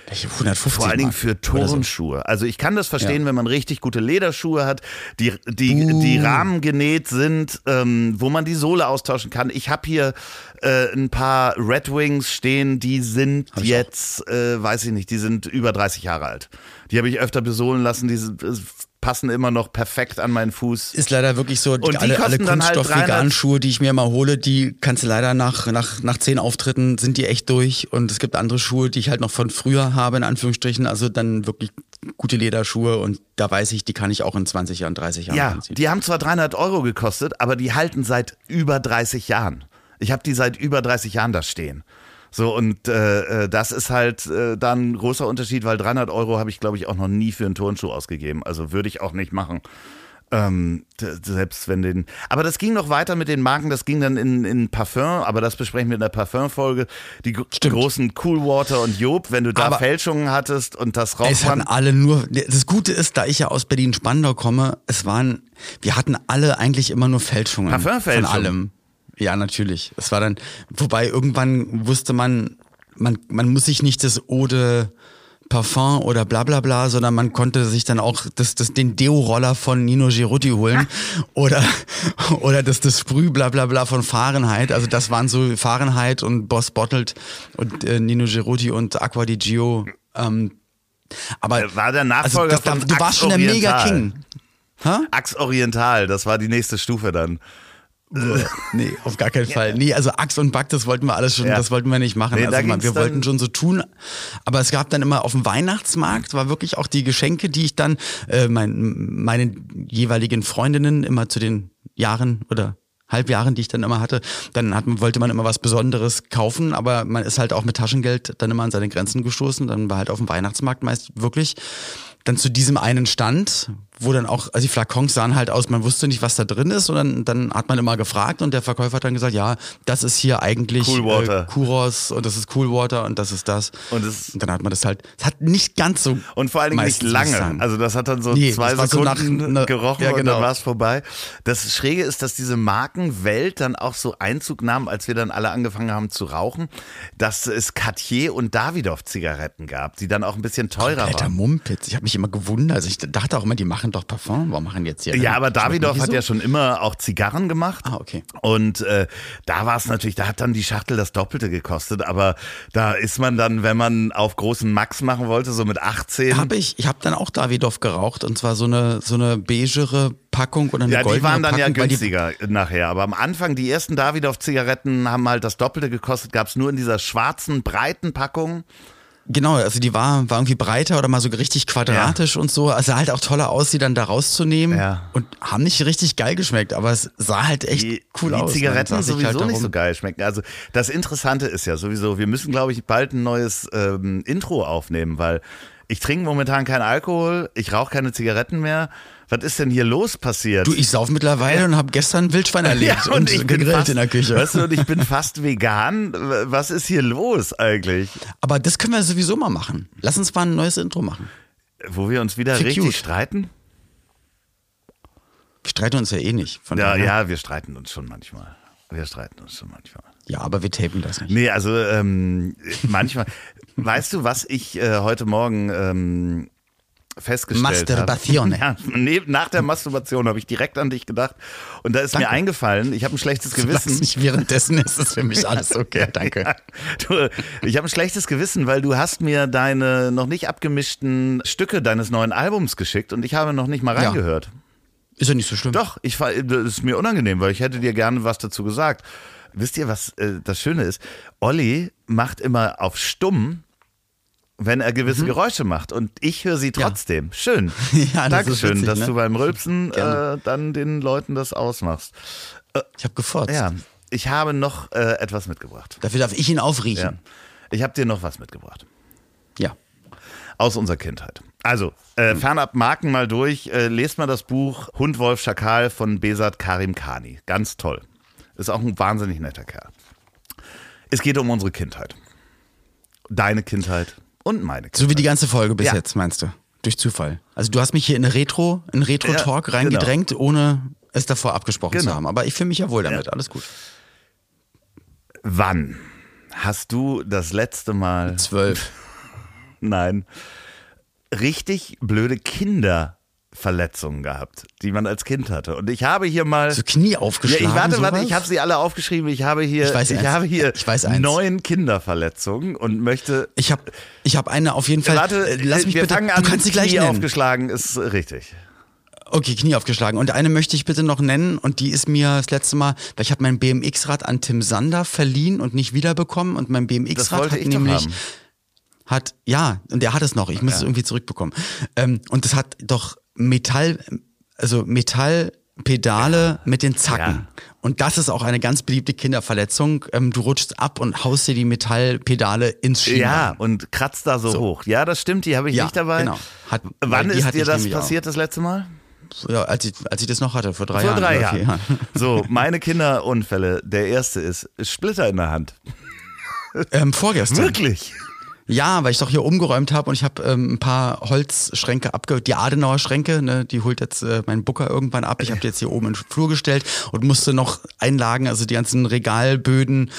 welche 150 Vor allen Dingen für oder so. Turnschuhe. Also ich kann das verstehen, Ja. wenn man richtig gute Lederschuhe hat, die, die, die Rahmen genäht sind, ähm, wo man die Sohle austauschen kann. Ich habe hier äh, ein paar Red Wings stehen, die sind jetzt, äh, weiß ich nicht, die sind über 30 Jahre alt. Die habe ich öfter besohlen lassen, die sind, äh, passen immer noch perfekt an meinen Fuß. Ist leider wirklich so, die alle, alle dann halt 300 Kunststoff-Vegan-Schuhe, die ich mir mal hole, die kannst du leider nach, nach, nach zehn Auftritten sind die echt durch. Und es gibt andere Schuhe, die ich halt noch von früher habe, in Anführungsstrichen. Also dann wirklich gute Lederschuhe und da weiß ich, die kann ich auch in 20 Jahren, 30 Jahren Ja, anziehen. die haben zwar 300 Euro gekostet, aber die halten seit über 30 Jahren. Ich habe die seit über 30 Jahren da stehen. So, und äh, äh, das ist halt äh, dann ein großer Unterschied, weil 300 Euro habe ich, glaube ich, auch noch nie für einen Turnschuh ausgegeben. Also würde ich auch nicht machen. Ähm, selbst wenn den. Aber das ging noch weiter mit den Marken, das ging dann in, in Parfum, aber das besprechen wir in der Parfum-Folge. Die Stimmt. großen Coolwater und Job, wenn du da Aber- Fälschungen hattest und das Es raucht hatten alle nur, das Gute ist, da ich ja aus Berlin-Spandau komme, es waren, wir hatten alle eigentlich immer nur Fälschungen. Parfümfälschungen. Von allem. Ja, natürlich. Es war dann, wobei irgendwann wusste man, man, man muss sich nicht das Ode Parfum oder bla bla bla, sondern man konnte sich dann auch das, das, den Deo-Roller von Nino Girotti holen *laughs* oder, oder das, das Sprüh bla bla bla von Fahrenheit. Also das waren so Fahrenheit und Boss Bottled und äh, Nino Girotti und Aqua di Gio. Ähm, aber war der Nachfolger also das, von du warst schon der Mega. King. Ha? Axe Oriental, das war die nächste Stufe dann. Nee, auf gar keinen Fall. Nee, also Axt und Back, das wollten wir alles schon, Ja. das wollten wir nicht machen. Nee, also man, wir wollten schon so tun, aber es gab dann immer auf dem Weihnachtsmarkt, war wirklich auch die Geschenke, die ich dann äh, mein, meinen jeweiligen Freundinnen immer zu den Jahren oder Halbjahren, die ich dann immer hatte, dann hat, wollte man immer was Besonderes kaufen, aber man ist halt auch mit Taschengeld dann immer an seine Grenzen gestoßen. Dann war halt auf dem Weihnachtsmarkt meist wirklich dann zu diesem einen Stand, wo dann auch, also die Flakons sahen halt aus, man wusste nicht, was da drin ist und dann, dann hat man immer gefragt und der Verkäufer hat dann gesagt, ja, das ist hier eigentlich Cool Water. Äh, Kuros und das ist Cool Water und das ist das. Und es- dann hat man das halt, es hat nicht ganz so Und vor allen Dingen nicht lange. Also das hat dann so Nee, zwei das war so Sekunden nach- gerochen ja, und genau. dann war es vorbei. Das Schräge ist, dass diese Markenwelt dann auch so Einzug nahm, als wir dann alle angefangen haben zu rauchen, dass es Cartier und Davidoff Zigaretten gab, die dann auch ein bisschen teurer Alter waren. Mumpitz, ich habe mich immer gewundert. Also ich dachte auch immer, die machen doch Parfum. Warum machen jetzt hier? Ja, aber Davidoff hat so? ja schon immer auch Zigarren gemacht. Ah, okay. Und äh, da war es natürlich, da hat dann die Schachtel das Doppelte gekostet, aber da ist man dann, wenn man auf großen Max machen wollte, so mit 18. Habe ich. Ich habe dann auch Davidoff geraucht und zwar so eine so eine beigere Packung oder eine Ja, die waren dann ja Packung, die- günstiger nachher. Aber am Anfang, die ersten Davidoff-Zigaretten haben halt das Doppelte gekostet. Gab es nur in dieser schwarzen, breiten Packung. Genau, also die war, war irgendwie breiter oder mal so richtig quadratisch und so. Also sah halt auch toller aus, die dann da rauszunehmen. Ja. Und haben nicht richtig geil geschmeckt, aber es sah halt echt Die, cool die aus. Zigaretten Dann saß ich sowieso halt nicht so geil schmecken. Also das Interessante ist ja sowieso, wir müssen, glaube ich, bald ein neues ähm, Intro aufnehmen, weil ich trinke momentan keinen Alkohol, ich rauche keine Zigaretten mehr. Was ist denn hier los passiert? Du, ich sauf mittlerweile und habe gestern Wildschwein *laughs* erlegt und, gegrillt fast, in der Küche. Weißt du, und ich bin *laughs* fast vegan. Was ist hier los eigentlich? Aber das können wir sowieso mal machen. Lass uns mal ein neues Intro machen. Wo wir uns wieder Wie richtig cute. streiten? Wir streiten uns ja eh nicht. Ja, daher. ja, wir streiten uns schon manchmal. Wir streiten uns schon manchmal. ja, aber wir tapen das nicht. Nee, also ähm, manchmal. *laughs* weißt du, was ich äh, heute Morgen ähm, festgestellt? Masturbation. *laughs* Ja, nee, nach der Masturbation habe ich direkt an dich gedacht. Und da ist mir Danke. eingefallen, ich habe ein schlechtes Gewissen. mich währenddessen ist es für mich alles okay. *laughs* Danke. Du, ich habe ein schlechtes Gewissen, weil du hast mir deine noch nicht abgemischten Stücke deines neuen Albums geschickt und ich habe noch nicht mal Ja. reingehört. Ist ja nicht so schlimm. Doch, ich das ist mir unangenehm, weil ich hätte dir gerne was dazu gesagt. Wisst ihr, was äh, das Schöne ist? Olli macht immer auf stumm, wenn er gewisse Geräusche macht und ich höre sie trotzdem. Schön. Mhm. *laughs* Ja, das ist Dankeschön, witzig, dass ne? du beim Rülpsen *laughs* äh, dann den Leuten das ausmachst. Ich habe gefurzt. Ja, ich habe noch äh, etwas mitgebracht. Dafür darf ich ihn Ja. aufriechen. Ich habe dir noch was mitgebracht. Ja. Aus unserer Kindheit. Also, äh, fernab Marken mal durch. Äh, lest mal das Buch Hund, Wolf, Schakal von Besat Karim Khani. Ganz toll. Ist auch ein wahnsinnig netter Kerl. Es geht um unsere Kindheit. Deine Kindheit und meine Kindheit. So wie die ganze Folge bis Ja. jetzt, meinst du? Durch Zufall. Also du hast mich hier in eine Retro, in Retro-Talk Ja, reingedrängt, ohne es davor abgesprochen Genau. zu haben. Aber ich fühle mich ja wohl damit. Alles gut. Wann hast du das letzte Mal, Zwölf. *laughs* nein, richtig blöde Kinderverletzungen gehabt, die man als Kind hatte? Und ich habe hier mal... So Knie Ja, aufgeschlagen. ich warte, warte, sowas? ich habe sie alle aufgeschrieben. Ich habe hier, Ich weiß eins. habe hier Ich weiß eins. neun Kinderverletzungen und möchte. Ich habe ich hab eine auf jeden Fall. Warte, äh, lass mich wir bitte. fangen an. du kannst sie gleich Knie nennen. aufgeschlagen ist richtig. Okay, Knie aufgeschlagen. Und eine möchte ich bitte noch nennen und die ist mir das letzte Mal, weil ich habe mein BMX-Rad an Tim Sander verliehen und nicht wiederbekommen und mein BMX-Rad hat ich nämlich hat ja und der hat es noch. Ich muss es irgendwie zurückbekommen. Ähm, und das hat doch Metall, also Metallpedale mit den Zacken. Ja. Und das ist auch eine ganz beliebte Kinderverletzung. Ähm, du rutschst ab und haust dir die Metallpedale ins Schienbein. Ja, und kratzt da so, hoch. Ja, das stimmt, die habe ich Ja, nicht dabei. genau. Hat- Wann ist dir das nämlich auch. passiert das letzte Mal? Ja, als ich, als ich das noch hatte, vor drei Vor Jahren. drei oder Jahren. Jahren. So, meine Kinderunfälle. Der erste ist Splitter in der Hand. Ähm, vorgestern. Wirklich? Ja, weil ich doch hier umgeräumt habe und ich habe ähm, ein paar Holzschränke abge... Die Adenauer Schränke, ne, die holt jetzt äh, mein Booker irgendwann ab. Ich habe die jetzt hier oben in den Flur gestellt und musste noch einlagen, also die ganzen Regalböden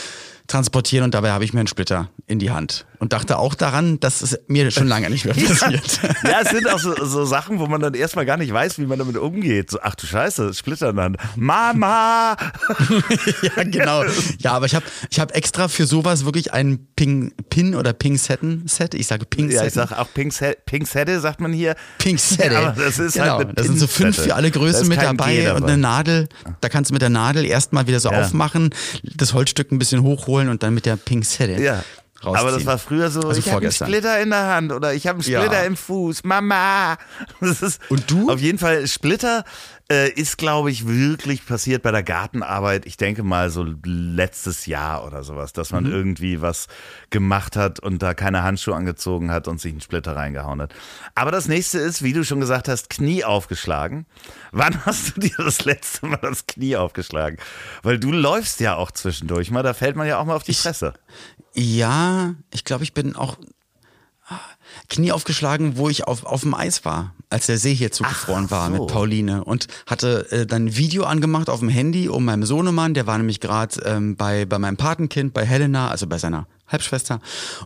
transportieren und dabei habe ich mir einen Splitter in die Hand und dachte auch daran, dass es mir schon lange nicht mehr *laughs* passiert. ja, es sind auch so, so Sachen, wo man dann erstmal gar nicht weiß, wie man damit umgeht. So, ach du Scheiße, Splitter in der Hand. Mama! *laughs* ja, genau. Ja, aber ich habe ich hab extra für sowas wirklich ein Ping, Pin oder Ping-Setten-Set. Ich sage Ping-Setten. Ja, ich sage auch Ping-Sette, sagt man hier. Ping-Sette. *laughs* Ja, das ist genau. halt Da sind so fünf für alle Größen mit dabei, G und eine Nadel. Da kannst du mit der Nadel erstmal wieder so Ja. aufmachen, das Holzstück ein bisschen hochholen und dann mit der Ping-Sette Ja. Rausziehen. Aber das war früher so, Also ich habe einen. Splitter in der Hand oder ich habe einen Splitter Ja. im Fuß, Mama. *laughs* Das ist Und du? Auf jeden Fall, Splitter äh, ist, glaube ich, wirklich passiert bei der Gartenarbeit. Ich denke mal so letztes Jahr oder sowas, dass Mhm. man irgendwie was gemacht hat und da keine Handschuhe angezogen hat und sich einen Splitter reingehauen hat. Aber das nächste ist, wie du schon gesagt hast, Knie aufgeschlagen. Wann *laughs* hast du dir das letzte Mal das Knie aufgeschlagen? Weil du läufst ja auch zwischendurch mal, da fällt man ja auch mal auf die Fresse. Ja, ich glaube, ich bin auch Knie aufgeschlagen, wo ich auf, auf dem Eis war, als der See hier zugefroren war so. mit Pauline und hatte äh, dann ein Video angemacht auf dem Handy um meinem Sohnemann, der war nämlich gerade ähm, bei, bei meinem Patenkind, bei Helena, also bei seiner Halbschwester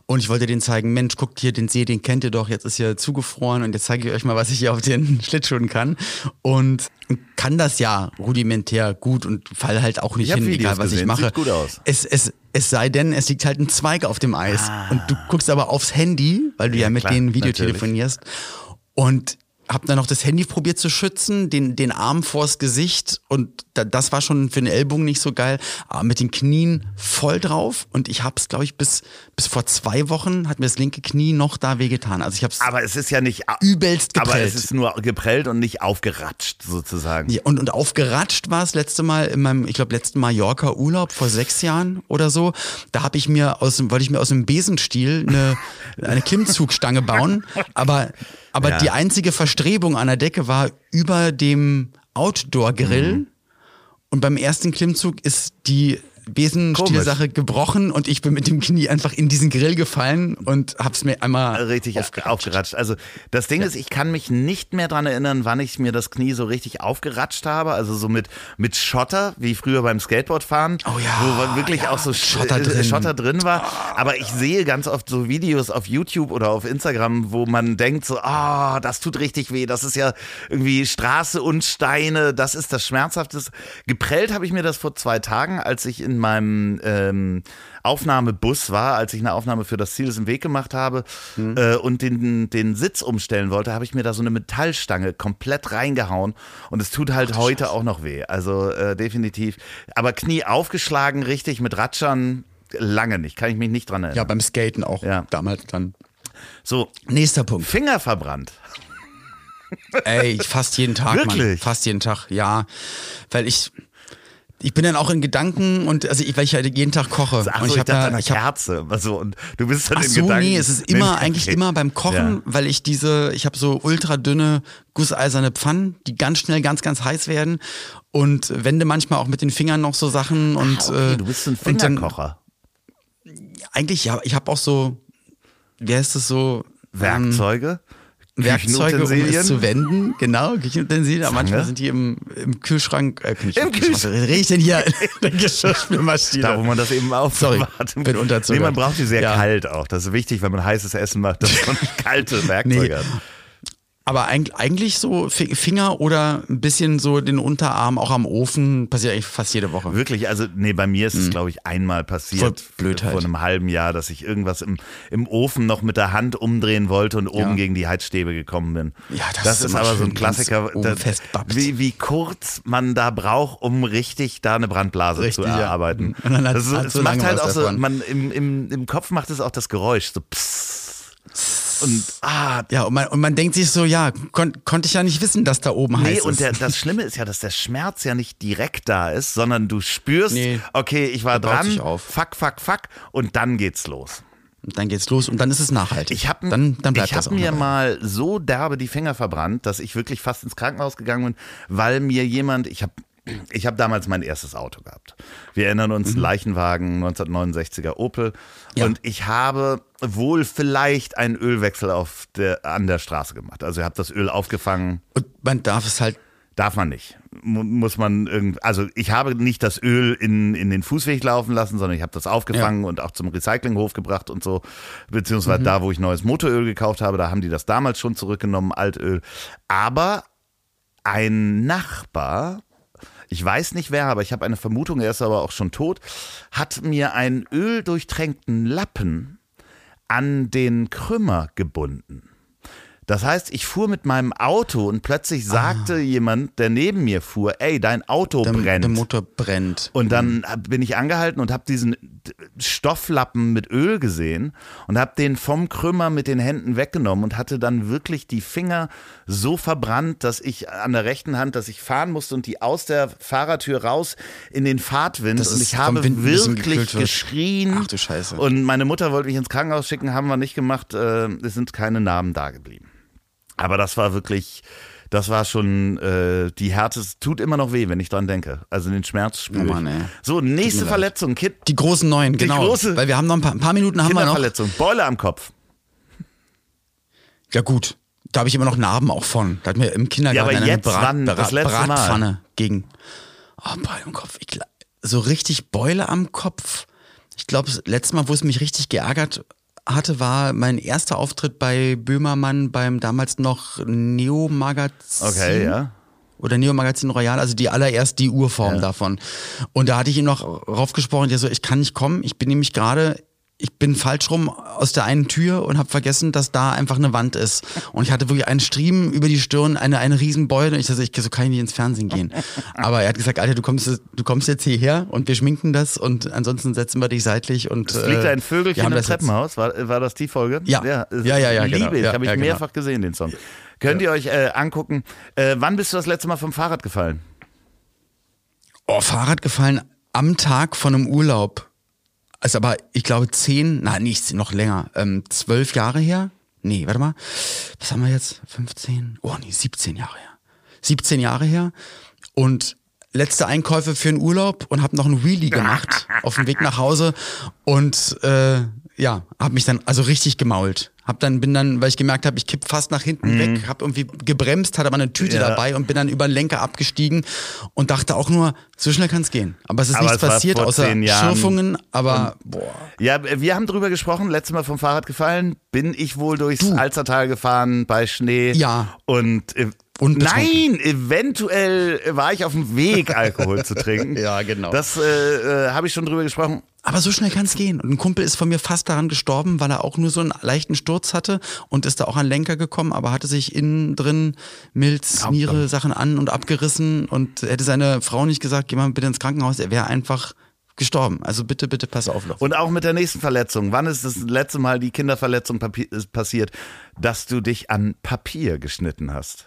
und ich wollte denen zeigen, Mensch, guckt hier den See, den kennt ihr doch, jetzt ist hier zugefroren und jetzt zeige ich euch mal, was ich hier auf den *laughs* Schlittschuhen kann und kann das ja rudimentär gut und fall halt auch nicht Ich hin, egal was ich gesehen, mache. sieht gut aus. Es, es, es sei denn, es liegt halt ein Zweig auf dem Eis. Und du guckst aber aufs Handy, weil du ja, Ja, mit klar, denen Video natürlich. telefonierst. Und hab dann noch das Handy probiert zu schützen, den, den Arm vors Gesicht und da, das war schon für den Ellbogen nicht so geil, aber mit den Knien voll drauf und ich hab's, glaube ich, bis, bis vor zwei Wochen hat mir das linke Knie noch da wehgetan. Also ich hab's Aber es ist ja nicht. übelst Aber geprellt. es ist nur geprellt und nicht aufgeratscht, sozusagen. Ja, und, und aufgeratscht war es letzte Mal in meinem, ich glaube, letzten Mallorca Urlaub vor sechs Jahren oder so. Da habe ich mir aus dem, wollte ich mir aus dem Besenstiel eine, eine Klimmzugstange bauen. Aber, aber Ja. die einzige Verstrebung an der Decke war über dem Outdoor-Grill. Mhm. Und beim ersten Klimmzug ist die Besenstielsache gebrochen und ich bin mit dem Knie einfach in diesen Grill gefallen und hab's mir einmal Richtig aufgeratscht. aufgeratscht. Also das Ding ist, ich kann mich nicht mehr dran erinnern, wann ich mir das Knie so richtig aufgeratscht habe. Also so mit, mit Schotter, wie früher beim Skateboardfahren. Oh ja, Wo wirklich ja, auch so Schotter äh, drin. Schotter drin war. Aber ich sehe ganz oft so Videos auf YouTube oder auf Instagram, wo man denkt so, ah, das tut richtig weh. Das ist ja irgendwie Straße und Steine. Das ist das Schmerzhafteste. Geprellt habe ich mir das vor zwei Tagen, als ich in meinem ähm, Aufnahmebus war, als ich eine Aufnahme für das Ziel ist im Weg gemacht habe äh, und den, den Sitz umstellen wollte, habe ich mir da so eine Metallstange komplett reingehauen und es tut halt heute auch noch weh. Also äh, definitiv. Aber Knie aufgeschlagen, richtig mit Ratschern, lange nicht. Kann ich mich nicht dran erinnern. Ja, beim Skaten auch Ja. damals dann. So, Nächster Punkt. Finger verbrannt. Ey, fast jeden Tag, Mann. Wirklich? Fast jeden Tag, ja. Weil ich, ich bin dann auch in Gedanken und also ich, weil ich halt jeden Tag koche. Ach und so, ich ich dachte an ja, eine ich hab, Kerze. Also, und du bist dann Ach in so, Gedanken. nee, es ist immer, Nee, eigentlich okay. immer beim Kochen, Ja. weil ich diese, ich habe so ultra dünne, gusseiserne Pfannen, die ganz schnell ganz, ganz heiß werden und wende manchmal auch mit den Fingern noch so Sachen und Ah, okay, äh, du bist ein und dann- Fingerkocher. Eigentlich, ja, ich habe auch so, wie heißt es so? ähm, Werkzeuge? Um es zu wenden, genau, Küchenutensilien. Aber manchmal sind die im, im Kühlschrank. Äh, Im Kühlschrank. Rede ich denn hier? *laughs* In der Geschirrspülmaschine. Da, wo man das eben aufbewahrt. Sorry, bin unterzuckert. Nee, man braucht die sehr Ja. kalt auch. Das ist wichtig, wenn man heißes Essen macht, dass man *laughs* kalte Werkzeuge Nee. hat. Aber eig- eigentlich so Fi- Finger oder ein bisschen so den Unterarm auch am Ofen passiert eigentlich fast jede Woche. Wirklich, also nee, bei mir ist es, glaube ich, einmal passiert. Blöd Vor halt. einem halben Jahr, dass ich irgendwas im, im Ofen noch mit der Hand umdrehen wollte und oben Ja. gegen die Heizstäbe gekommen bin. Ja, das das ist ist aber so ein Klassiker, ganz oben da- festbappt. wie, wie kurz man da braucht, um richtig da eine Brandblase Richtig, zu ja. erarbeiten. Und dann hat- das, hat es so macht halt auch so, man im, im, im Kopf macht es auch das Geräusch, so psst. Und ah, Ja, und man, und man denkt sich so, ja, kon konnte ich ja nicht wissen, dass da oben Nee, heiß und ist. der, *laughs* das Schlimme ist ja, dass der Schmerz ja nicht direkt da ist, sondern du spürst, Nee. okay, ich war dran, fuck, fuck, fuck, und dann geht's los. Und dann geht's los und dann ist es nachhaltig. Ich habe dann, dann bleibt ich hab mir nachhaltig. mal so derbe die Finger verbrannt, dass ich wirklich fast ins Krankenhaus gegangen bin, weil mir jemand, ich habe Ich habe damals mein erstes Auto gehabt. Wir erinnern uns, mhm. Leichenwagen, 1969er Opel. Ja. Und ich habe wohl vielleicht einen Ölwechsel auf der, an der Straße gemacht. Also ich habe das Öl aufgefangen. Und man darf es halt Darf man nicht. Muss man irgend, also ich habe nicht das Öl in, in den Fußweg laufen lassen, sondern ich habe das aufgefangen ja. und auch zum Recyclinghof gebracht und so. Beziehungsweise mhm. da, wo ich neues Motoröl gekauft habe, da haben die das damals schon zurückgenommen, Altöl. Aber ein Nachbar, ich weiß nicht wer, aber ich habe eine Vermutung, er ist aber auch schon tot, hat mir einen öldurchtränkten Lappen an den Krümmer gebunden. Das heißt, ich fuhr mit meinem Auto und plötzlich sagte ah. jemand, der neben mir fuhr, ey, dein Auto der, brennt. Der Motor brennt. Und dann mhm. bin ich angehalten und habe diesen Stofflappen mit Öl gesehen und habe den vom Krümmer mit den Händen weggenommen und hatte dann wirklich die Finger so verbrannt, dass ich an der rechten Hand, dass ich fahren musste und die aus der Fahrertür raus in den Fahrtwind das und ich habe wirklich geschrien. Ach du Scheiße. Und meine Mutter wollte mich ins Krankenhaus schicken, haben wir nicht gemacht. Äh, es sind keine Namen da geblieben. Aber das war wirklich, das war schon äh, die härteste, tut immer noch weh, wenn ich dran denke. Also den Schmerz spüre oh Mann, ey. So, nächste Verletzung, Kid. Die großen neuen, genau. Die große Weil wir haben noch ein paar, ein paar Minuten haben wir noch. Verletzung, Beule am Kopf. Ja gut, da habe ich immer noch Narben auch von. Da hat mir im Kindergarten ja, aber eine Brat, Brat, Bratpfanne Mal. gegen oh, Beule am Kopf. Ich, so richtig Beule am Kopf. Ich glaube, das letzte Mal, wo es mich richtig geärgert hatte, war mein erster Auftritt bei Böhmermann beim damals noch Neo Magazin. Okay, ja. Oder Neo Magazin Royal, also die allererst die Urform ja. davon. Und da hatte ich ihm noch raufgesprochen, der so, ich kann nicht kommen, ich bin nämlich gerade ich bin falsch rum aus der einen Tür und habe vergessen, dass da einfach eine Wand ist. Und ich hatte wirklich einen Striemen über die Stirn, eine, eine Riesenbeule. Und ich dachte, ich so kann ich nicht ins Fernsehen gehen. *laughs* Aber er hat gesagt, Alter, du kommst, du kommst jetzt hierher und wir schminken das und ansonsten setzen wir dich seitlich. Und, es liegt ein Vögelchen im Treppenhaus. War, war das die Folge? Ja. Ja, ja, ja. ja Liebe genau. ich. Ja, habe ich ja, genau. mehrfach gesehen, den Song. Könnt ihr euch äh, angucken. Äh, wann bist du das letzte Mal vom Fahrrad gefallen? Oh, Fahrrad gefallen am Tag von einem Urlaub. Ist aber, ich glaube, zehn, nein, nicht, noch länger, ähm, zwölf Jahre her. Nee, warte mal. Was haben wir jetzt? 15? Oh nee, 17 Jahre her. 17 Jahre her. Und letzte Einkäufe für den Urlaub und habe noch einen Wheelie gemacht auf dem Weg nach Hause und äh, ja, habe mich dann also richtig gemault. Hab dann bin dann, weil ich gemerkt habe, ich kipp fast nach hinten mhm. weg, habe irgendwie gebremst, hatte aber eine Tüte ja. dabei und bin dann über den Lenker abgestiegen und dachte auch nur, so schnell kann es gehen. Aber es ist aber nichts es passiert außer Schürfungen, aber und, boah. Ja, wir haben drüber gesprochen, letztes Mal vom Fahrrad gefallen, bin ich wohl durchs du. Alzertal gefahren bei Schnee. Ja. Und äh, Nein, eventuell war ich auf dem Weg, Alkohol zu trinken. *laughs* ja, genau. Das äh, äh, habe ich schon drüber gesprochen. Aber so schnell kann es gehen. Und ein Kumpel ist von mir fast daran gestorben, weil er auch nur so einen leichten Sturz hatte und ist da auch an Lenker gekommen, aber hatte sich innen drin Milz, Niere, Sachen an und abgerissen und hätte seine Frau nicht gesagt, geh mal bitte ins Krankenhaus, er wäre einfach gestorben. Also bitte, bitte pass auf. Und auch mit der nächsten Verletzung. Wann ist das letzte Mal die Kinderverletzung passiert, dass du dich an Papier geschnitten hast?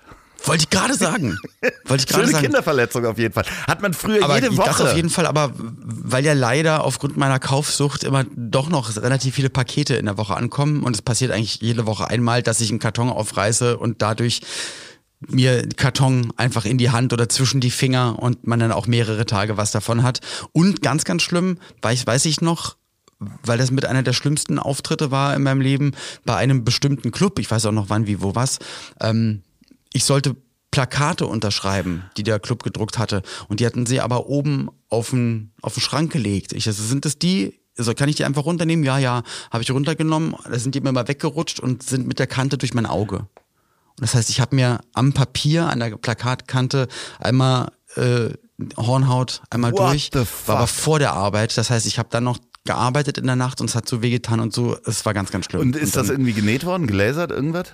Wollte ich gerade sagen. Wollte ich *laughs* gerade sagen. Kinderverletzung auf jeden Fall. Hat man früher aber jede Woche. Das auf jeden Fall, aber weil ja leider aufgrund meiner Kaufsucht immer doch noch relativ viele Pakete in der Woche ankommen und es passiert eigentlich jede Woche einmal, dass ich einen Karton aufreiße und dadurch mir Karton einfach in die Hand oder zwischen die Finger und man dann auch mehrere Tage was davon hat. Und ganz, ganz schlimm, weiß, weiß ich noch, weil das mit einer der schlimmsten Auftritte war in meinem Leben bei einem bestimmten Club. Ich weiß auch noch wann, wie, wo, was. Ähm, ich sollte Plakate unterschreiben, die der Club gedruckt hatte. Und die hatten sie aber oben auf den, auf den Schrank gelegt. Ich also, sind das die? Also, kann ich die einfach runternehmen? Ja, ja. Habe ich runtergenommen. Da sind die mir mal weggerutscht und sind mit der Kante durch mein Auge. Und das heißt, ich habe mir am Papier, an der Plakatkante einmal äh, Hornhaut einmal What durch. War aber vor der Arbeit. Das heißt, ich habe dann noch gearbeitet in der Nacht und es hat so wehgetan und so. Es war ganz, ganz schlimm. Und ist und dann, das irgendwie genäht worden, gelasert, irgendwas?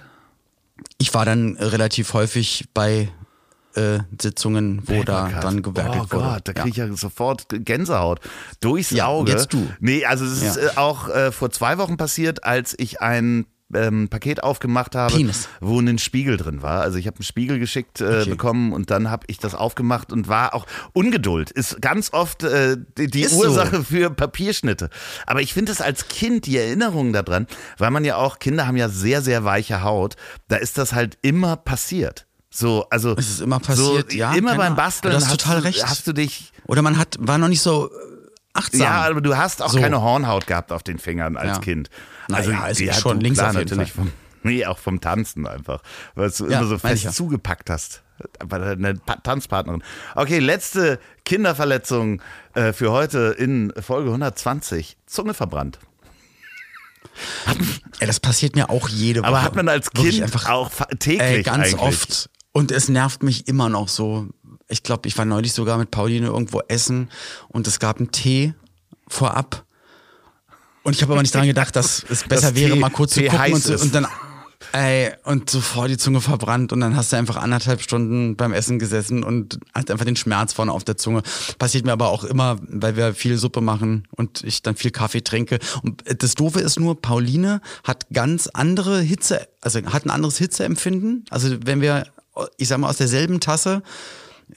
Ich war dann relativ häufig bei äh, Sitzungen, wo da dann gewerkelt wurde. Oh Gott, da kriege ich ja. ja. sofort Gänsehaut durchs ja, Auge. Jetzt du. Nee, also es ist äh, auch äh, vor zwei Wochen passiert, als ich ein ähm, Paket aufgemacht habe, Penis. wo ein Spiegel drin war. Also ich habe einen Spiegel geschickt äh, okay. bekommen und dann habe ich das aufgemacht und war auch Ungeduld. Ist ganz oft äh, die, die Ursache so. für Papierschnitte. Aber ich finde es als Kind die Erinnerung daran, weil man ja auch Kinder haben ja sehr sehr weiche Haut. Da ist das halt immer passiert. So, also. Es ist immer passiert, so, ja. Immer beim. Basteln hast hast, total du, recht. hast du dich. Oder man hat, war noch nicht so achtsam. Ja, aber du hast auch So. keine Hornhaut gehabt auf den Fingern als Ja. Kind. Naja, ist ja, schon links klar, auf jeden natürlich Vom, *laughs* nee, auch vom Tanzen einfach. Weil du Ja, immer so fest ja. zugepackt hast. Bei deiner Pa- Tanzpartnerin. Okay, letzte Kinderverletzung äh, für heute in Folge 120. Zunge verbrannt. *laughs* Ey, das passiert mir auch jede Woche. Aber hat man als Kind einfach, auch täglich ey, ganz eigentlich. oft. Und es nervt mich immer noch so. Ich glaube, ich war neulich sogar mit Pauline irgendwo essen und es gab einen Tee vorab. Und ich habe aber nicht daran gedacht, dass *laughs* es besser Dass wäre, Tee- mal kurz Tee zu gucken und, so, und dann ey, und sofort die Zunge verbrannt und dann hast du einfach anderthalb Stunden beim Essen gesessen und hast einfach den Schmerz vorne auf der Zunge. Passiert mir aber auch immer, weil wir viel Suppe machen und ich dann viel Kaffee trinke. Und das Doofe ist nur, Pauline hat ganz andere Hitze, also hat ein anderes Hitzeempfinden. Also wenn wir, ich sag mal, aus derselben Tasse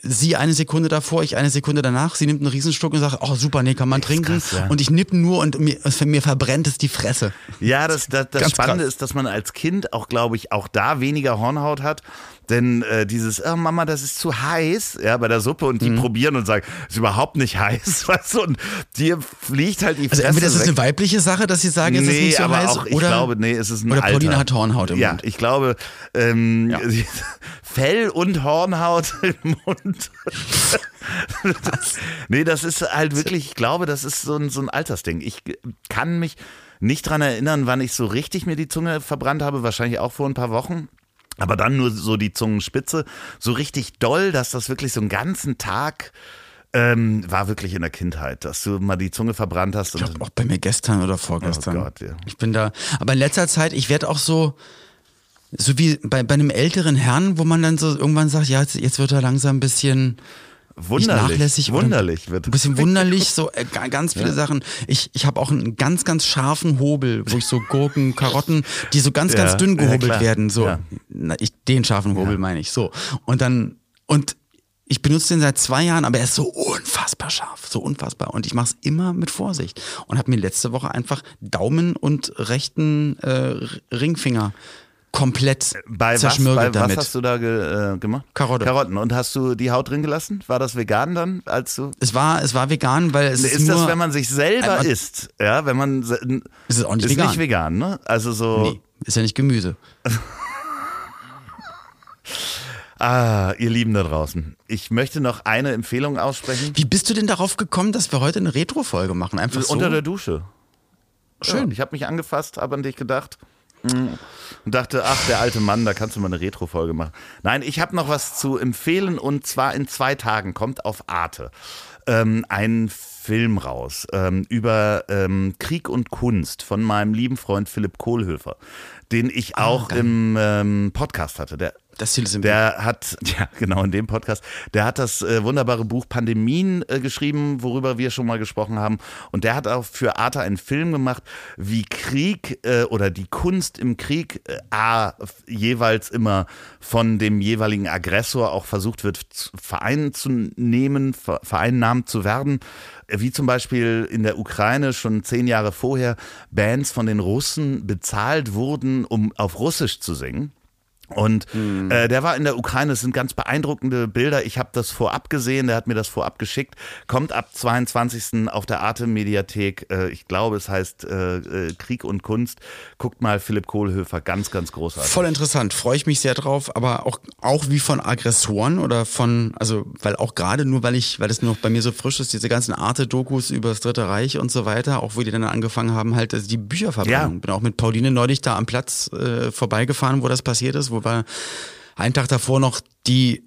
Sie eine Sekunde davor, ich eine Sekunde danach. Sie nimmt einen Riesenschluck und sagt, oh super, nee, kann man trinken. krass, ja. Und ich nippe nur und mir, mir verbrennt es die Fresse. Ja, das, das, das Spannende krass. ist, dass man als Kind auch, glaube ich, auch da weniger Hornhaut hat. Denn äh, dieses, oh Mama, das ist zu heiß, ja, bei der Suppe und Mhm. die probieren und sagen, ist überhaupt nicht heiß, *laughs* weißt du, und dir fliegt halt die Also Fresse entweder ist es weg. eine weibliche Sache, dass sie sagen, es ist nee, nicht so aber heiß, auch, ich oder, glaube, nee, es ist ein oder Alter. hat Hornhaut im ja, Mund. ich glaube, ähm, Ja. *laughs* Fell und Hornhaut im Mund. *laughs* nee, das ist halt wirklich, ich glaube, das ist so ein, so ein Altersding. Ich kann mich nicht dran erinnern, wann ich so richtig mir die Zunge verbrannt habe, wahrscheinlich auch vor ein paar Wochen. Aber dann nur so die Zungenspitze, so richtig doll, dass das wirklich so einen ganzen Tag ähm, war wirklich in der Kindheit, dass du mal die Zunge verbrannt hast. Ich Und glaube auch bei mir gestern oder vorgestern. Oh Gott, ja. Ich bin da. Aber in letzter Zeit, ich werde auch so, so wie bei, bei einem älteren Herrn, wo man dann so irgendwann sagt, ja, jetzt, jetzt wird er langsam ein bisschen wunderlich, nachlässig wunderlich wird ein bisschen wunderlich, *laughs* so äh, ga- ganz viele Sachen. Ich, ich habe auch einen ganz, ganz scharfen Hobel, wo ich so Gurken, Karotten, die so ganz, Ja, ganz dünn ja, gehobelt klar. werden. So, Ja. Na, ich, den scharfen Hobel meine ich. So und dann und ich benutze den seit zwei Jahren, aber er ist so unfassbar scharf, so unfassbar. Und ich mache es immer mit Vorsicht. Und habe mir letzte Woche einfach Daumen und rechten äh, Ringfinger komplett Bei was, zerschmürgelt bei was damit. hast du da ge, äh, gemacht? Karotte. Karotten. Und hast du die Haut drin gelassen? War das vegan dann, als du? es war, es war vegan, weil es ist, Ist nur, das, wenn man sich selber Einmal- isst? Ja, wenn man ist es auch nicht ist vegan. nicht vegan, ne? Also so. Nee, ist ja nicht Gemüse. *laughs* Ah, ihr Lieben da draußen. Ich möchte noch eine Empfehlung aussprechen. Wie bist du denn darauf gekommen, dass wir heute eine Retro-Folge machen? Einfach so? Unter der Dusche. Schön. Ja, ich habe mich angefasst, habe an dich gedacht und dachte, ach, der alte Mann, da kannst du mal eine Retro-Folge machen. Nein, ich habe noch was zu empfehlen und zwar in zwei Tagen kommt auf Arte ähm, ein Film raus ähm, über ähm, Krieg und Kunst von meinem lieben Freund Philipp Kohlhöfer, den ich auch geil. im ähm, Podcast hatte. Der Das Ziel ist im der hat, *laughs* ja genau in dem Podcast, der hat das äh, wunderbare Buch Pandemien äh, geschrieben, worüber wir schon mal gesprochen haben. Und der hat auch für Arte einen Film gemacht, wie Krieg äh, oder die Kunst im Krieg äh, A, jeweils immer von dem jeweiligen Aggressor auch versucht wird, zu- vereinzunehmen, ver vereinnahmt zu werden. Äh, Wie zum Beispiel in der Ukraine schon zehn Jahre vorher Bands von den Russen bezahlt wurden, um auf Russisch zu singen. Und äh, der war in der Ukraine, es sind ganz beeindruckende Bilder. Ich habe das vorab gesehen, der hat mir das vorab geschickt. Kommt ab 22. auf der Arte Mediathek. Äh, ich glaube, es heißt äh, äh, Krieg und Kunst. Guckt mal Philipp Kohlhöfer, ganz, ganz großartig. Voll interessant, freue ich mich sehr drauf, aber auch, auch wie von Aggressoren oder von, also, weil auch gerade nur, weil ich, weil es noch bei mir so frisch ist, diese ganzen Arte-Dokus über das Dritte Reich und so weiter, auch wo die dann angefangen haben, halt also die Bücherverbrennung. Ja. Bin auch mit Pauline neulich da am Platz äh, vorbeigefahren, wo das passiert ist, wo wir einen Tag davor noch die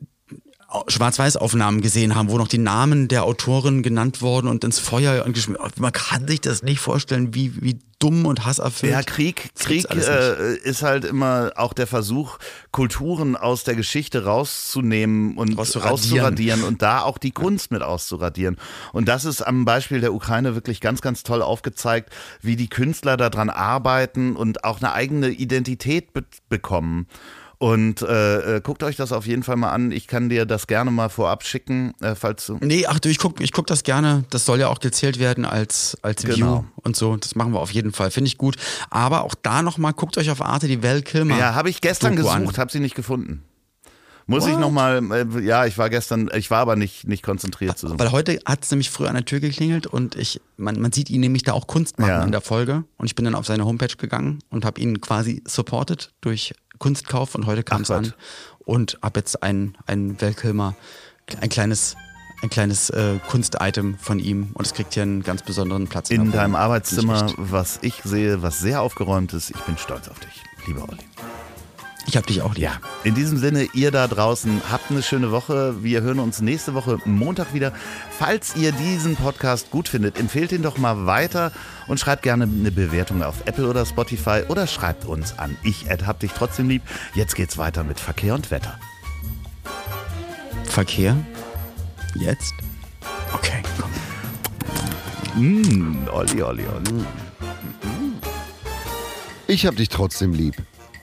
Schwarz-Weiß-Aufnahmen gesehen haben, wo noch die Namen der Autoren genannt wurden und ins Feuer und. Man kann sich das nicht vorstellen, wie, wie dumm und hasserfüllt. Ja, Krieg, Krieg äh, ist halt immer auch der Versuch, Kulturen aus der Geschichte rauszunehmen und Rauszuradieren. auszuradieren und da auch die Kunst mit auszuradieren. Und das ist am Beispiel der Ukraine wirklich ganz, ganz toll aufgezeigt, wie die Künstler daran arbeiten und auch eine eigene Identität be bekommen. Und äh, äh, guckt euch das auf jeden Fall mal an. Ich kann dir das gerne mal vorab schicken, äh, falls du. Nee, ach du, ich guck, ich guck das gerne. Das soll ja auch gezählt werden als, als Genau. View und so. Das machen wir auf jeden Fall. Finde ich gut. Aber auch da nochmal, guckt euch auf Arte die Val Kilmer. Ja, habe ich gestern Doku gesucht, habe sie nicht gefunden. Muss ich What? nochmal, äh, ja, ich war gestern, ich war aber nicht, nicht konzentriert zu so. Weil heute hat es nämlich früh an der Tür geklingelt und ich, man, man sieht ihn nämlich da auch Kunst machen Ja. in der Folge. Und ich bin dann auf seine Homepage gegangen und habe ihn quasi supported durch Kunstkauf und heute kam es an und habe jetzt ein, ein Welkhilmer, ein kleines, ein kleines äh, Kunstitem von ihm und es kriegt hier einen ganz besonderen Platz. In Wohnung. deinem Arbeitszimmer, was ich sehe, was sehr aufgeräumt ist. Ich bin stolz auf dich, lieber Olli. Ich hab dich auch lieb. Ja, in diesem Sinne, ihr da draußen, habt eine schöne Woche. Wir hören uns nächste Woche Montag wieder. Falls ihr diesen Podcast gut findet, empfehlt ihn doch mal weiter und schreibt gerne eine Bewertung auf Apple oder Spotify oder schreibt uns an ich hab dich trotzdem lieb. Jetzt geht's weiter mit Verkehr und Wetter. Verkehr? Jetzt? Okay, komm. Mm, Olli, Olli, Olli. Ich hab dich trotzdem lieb.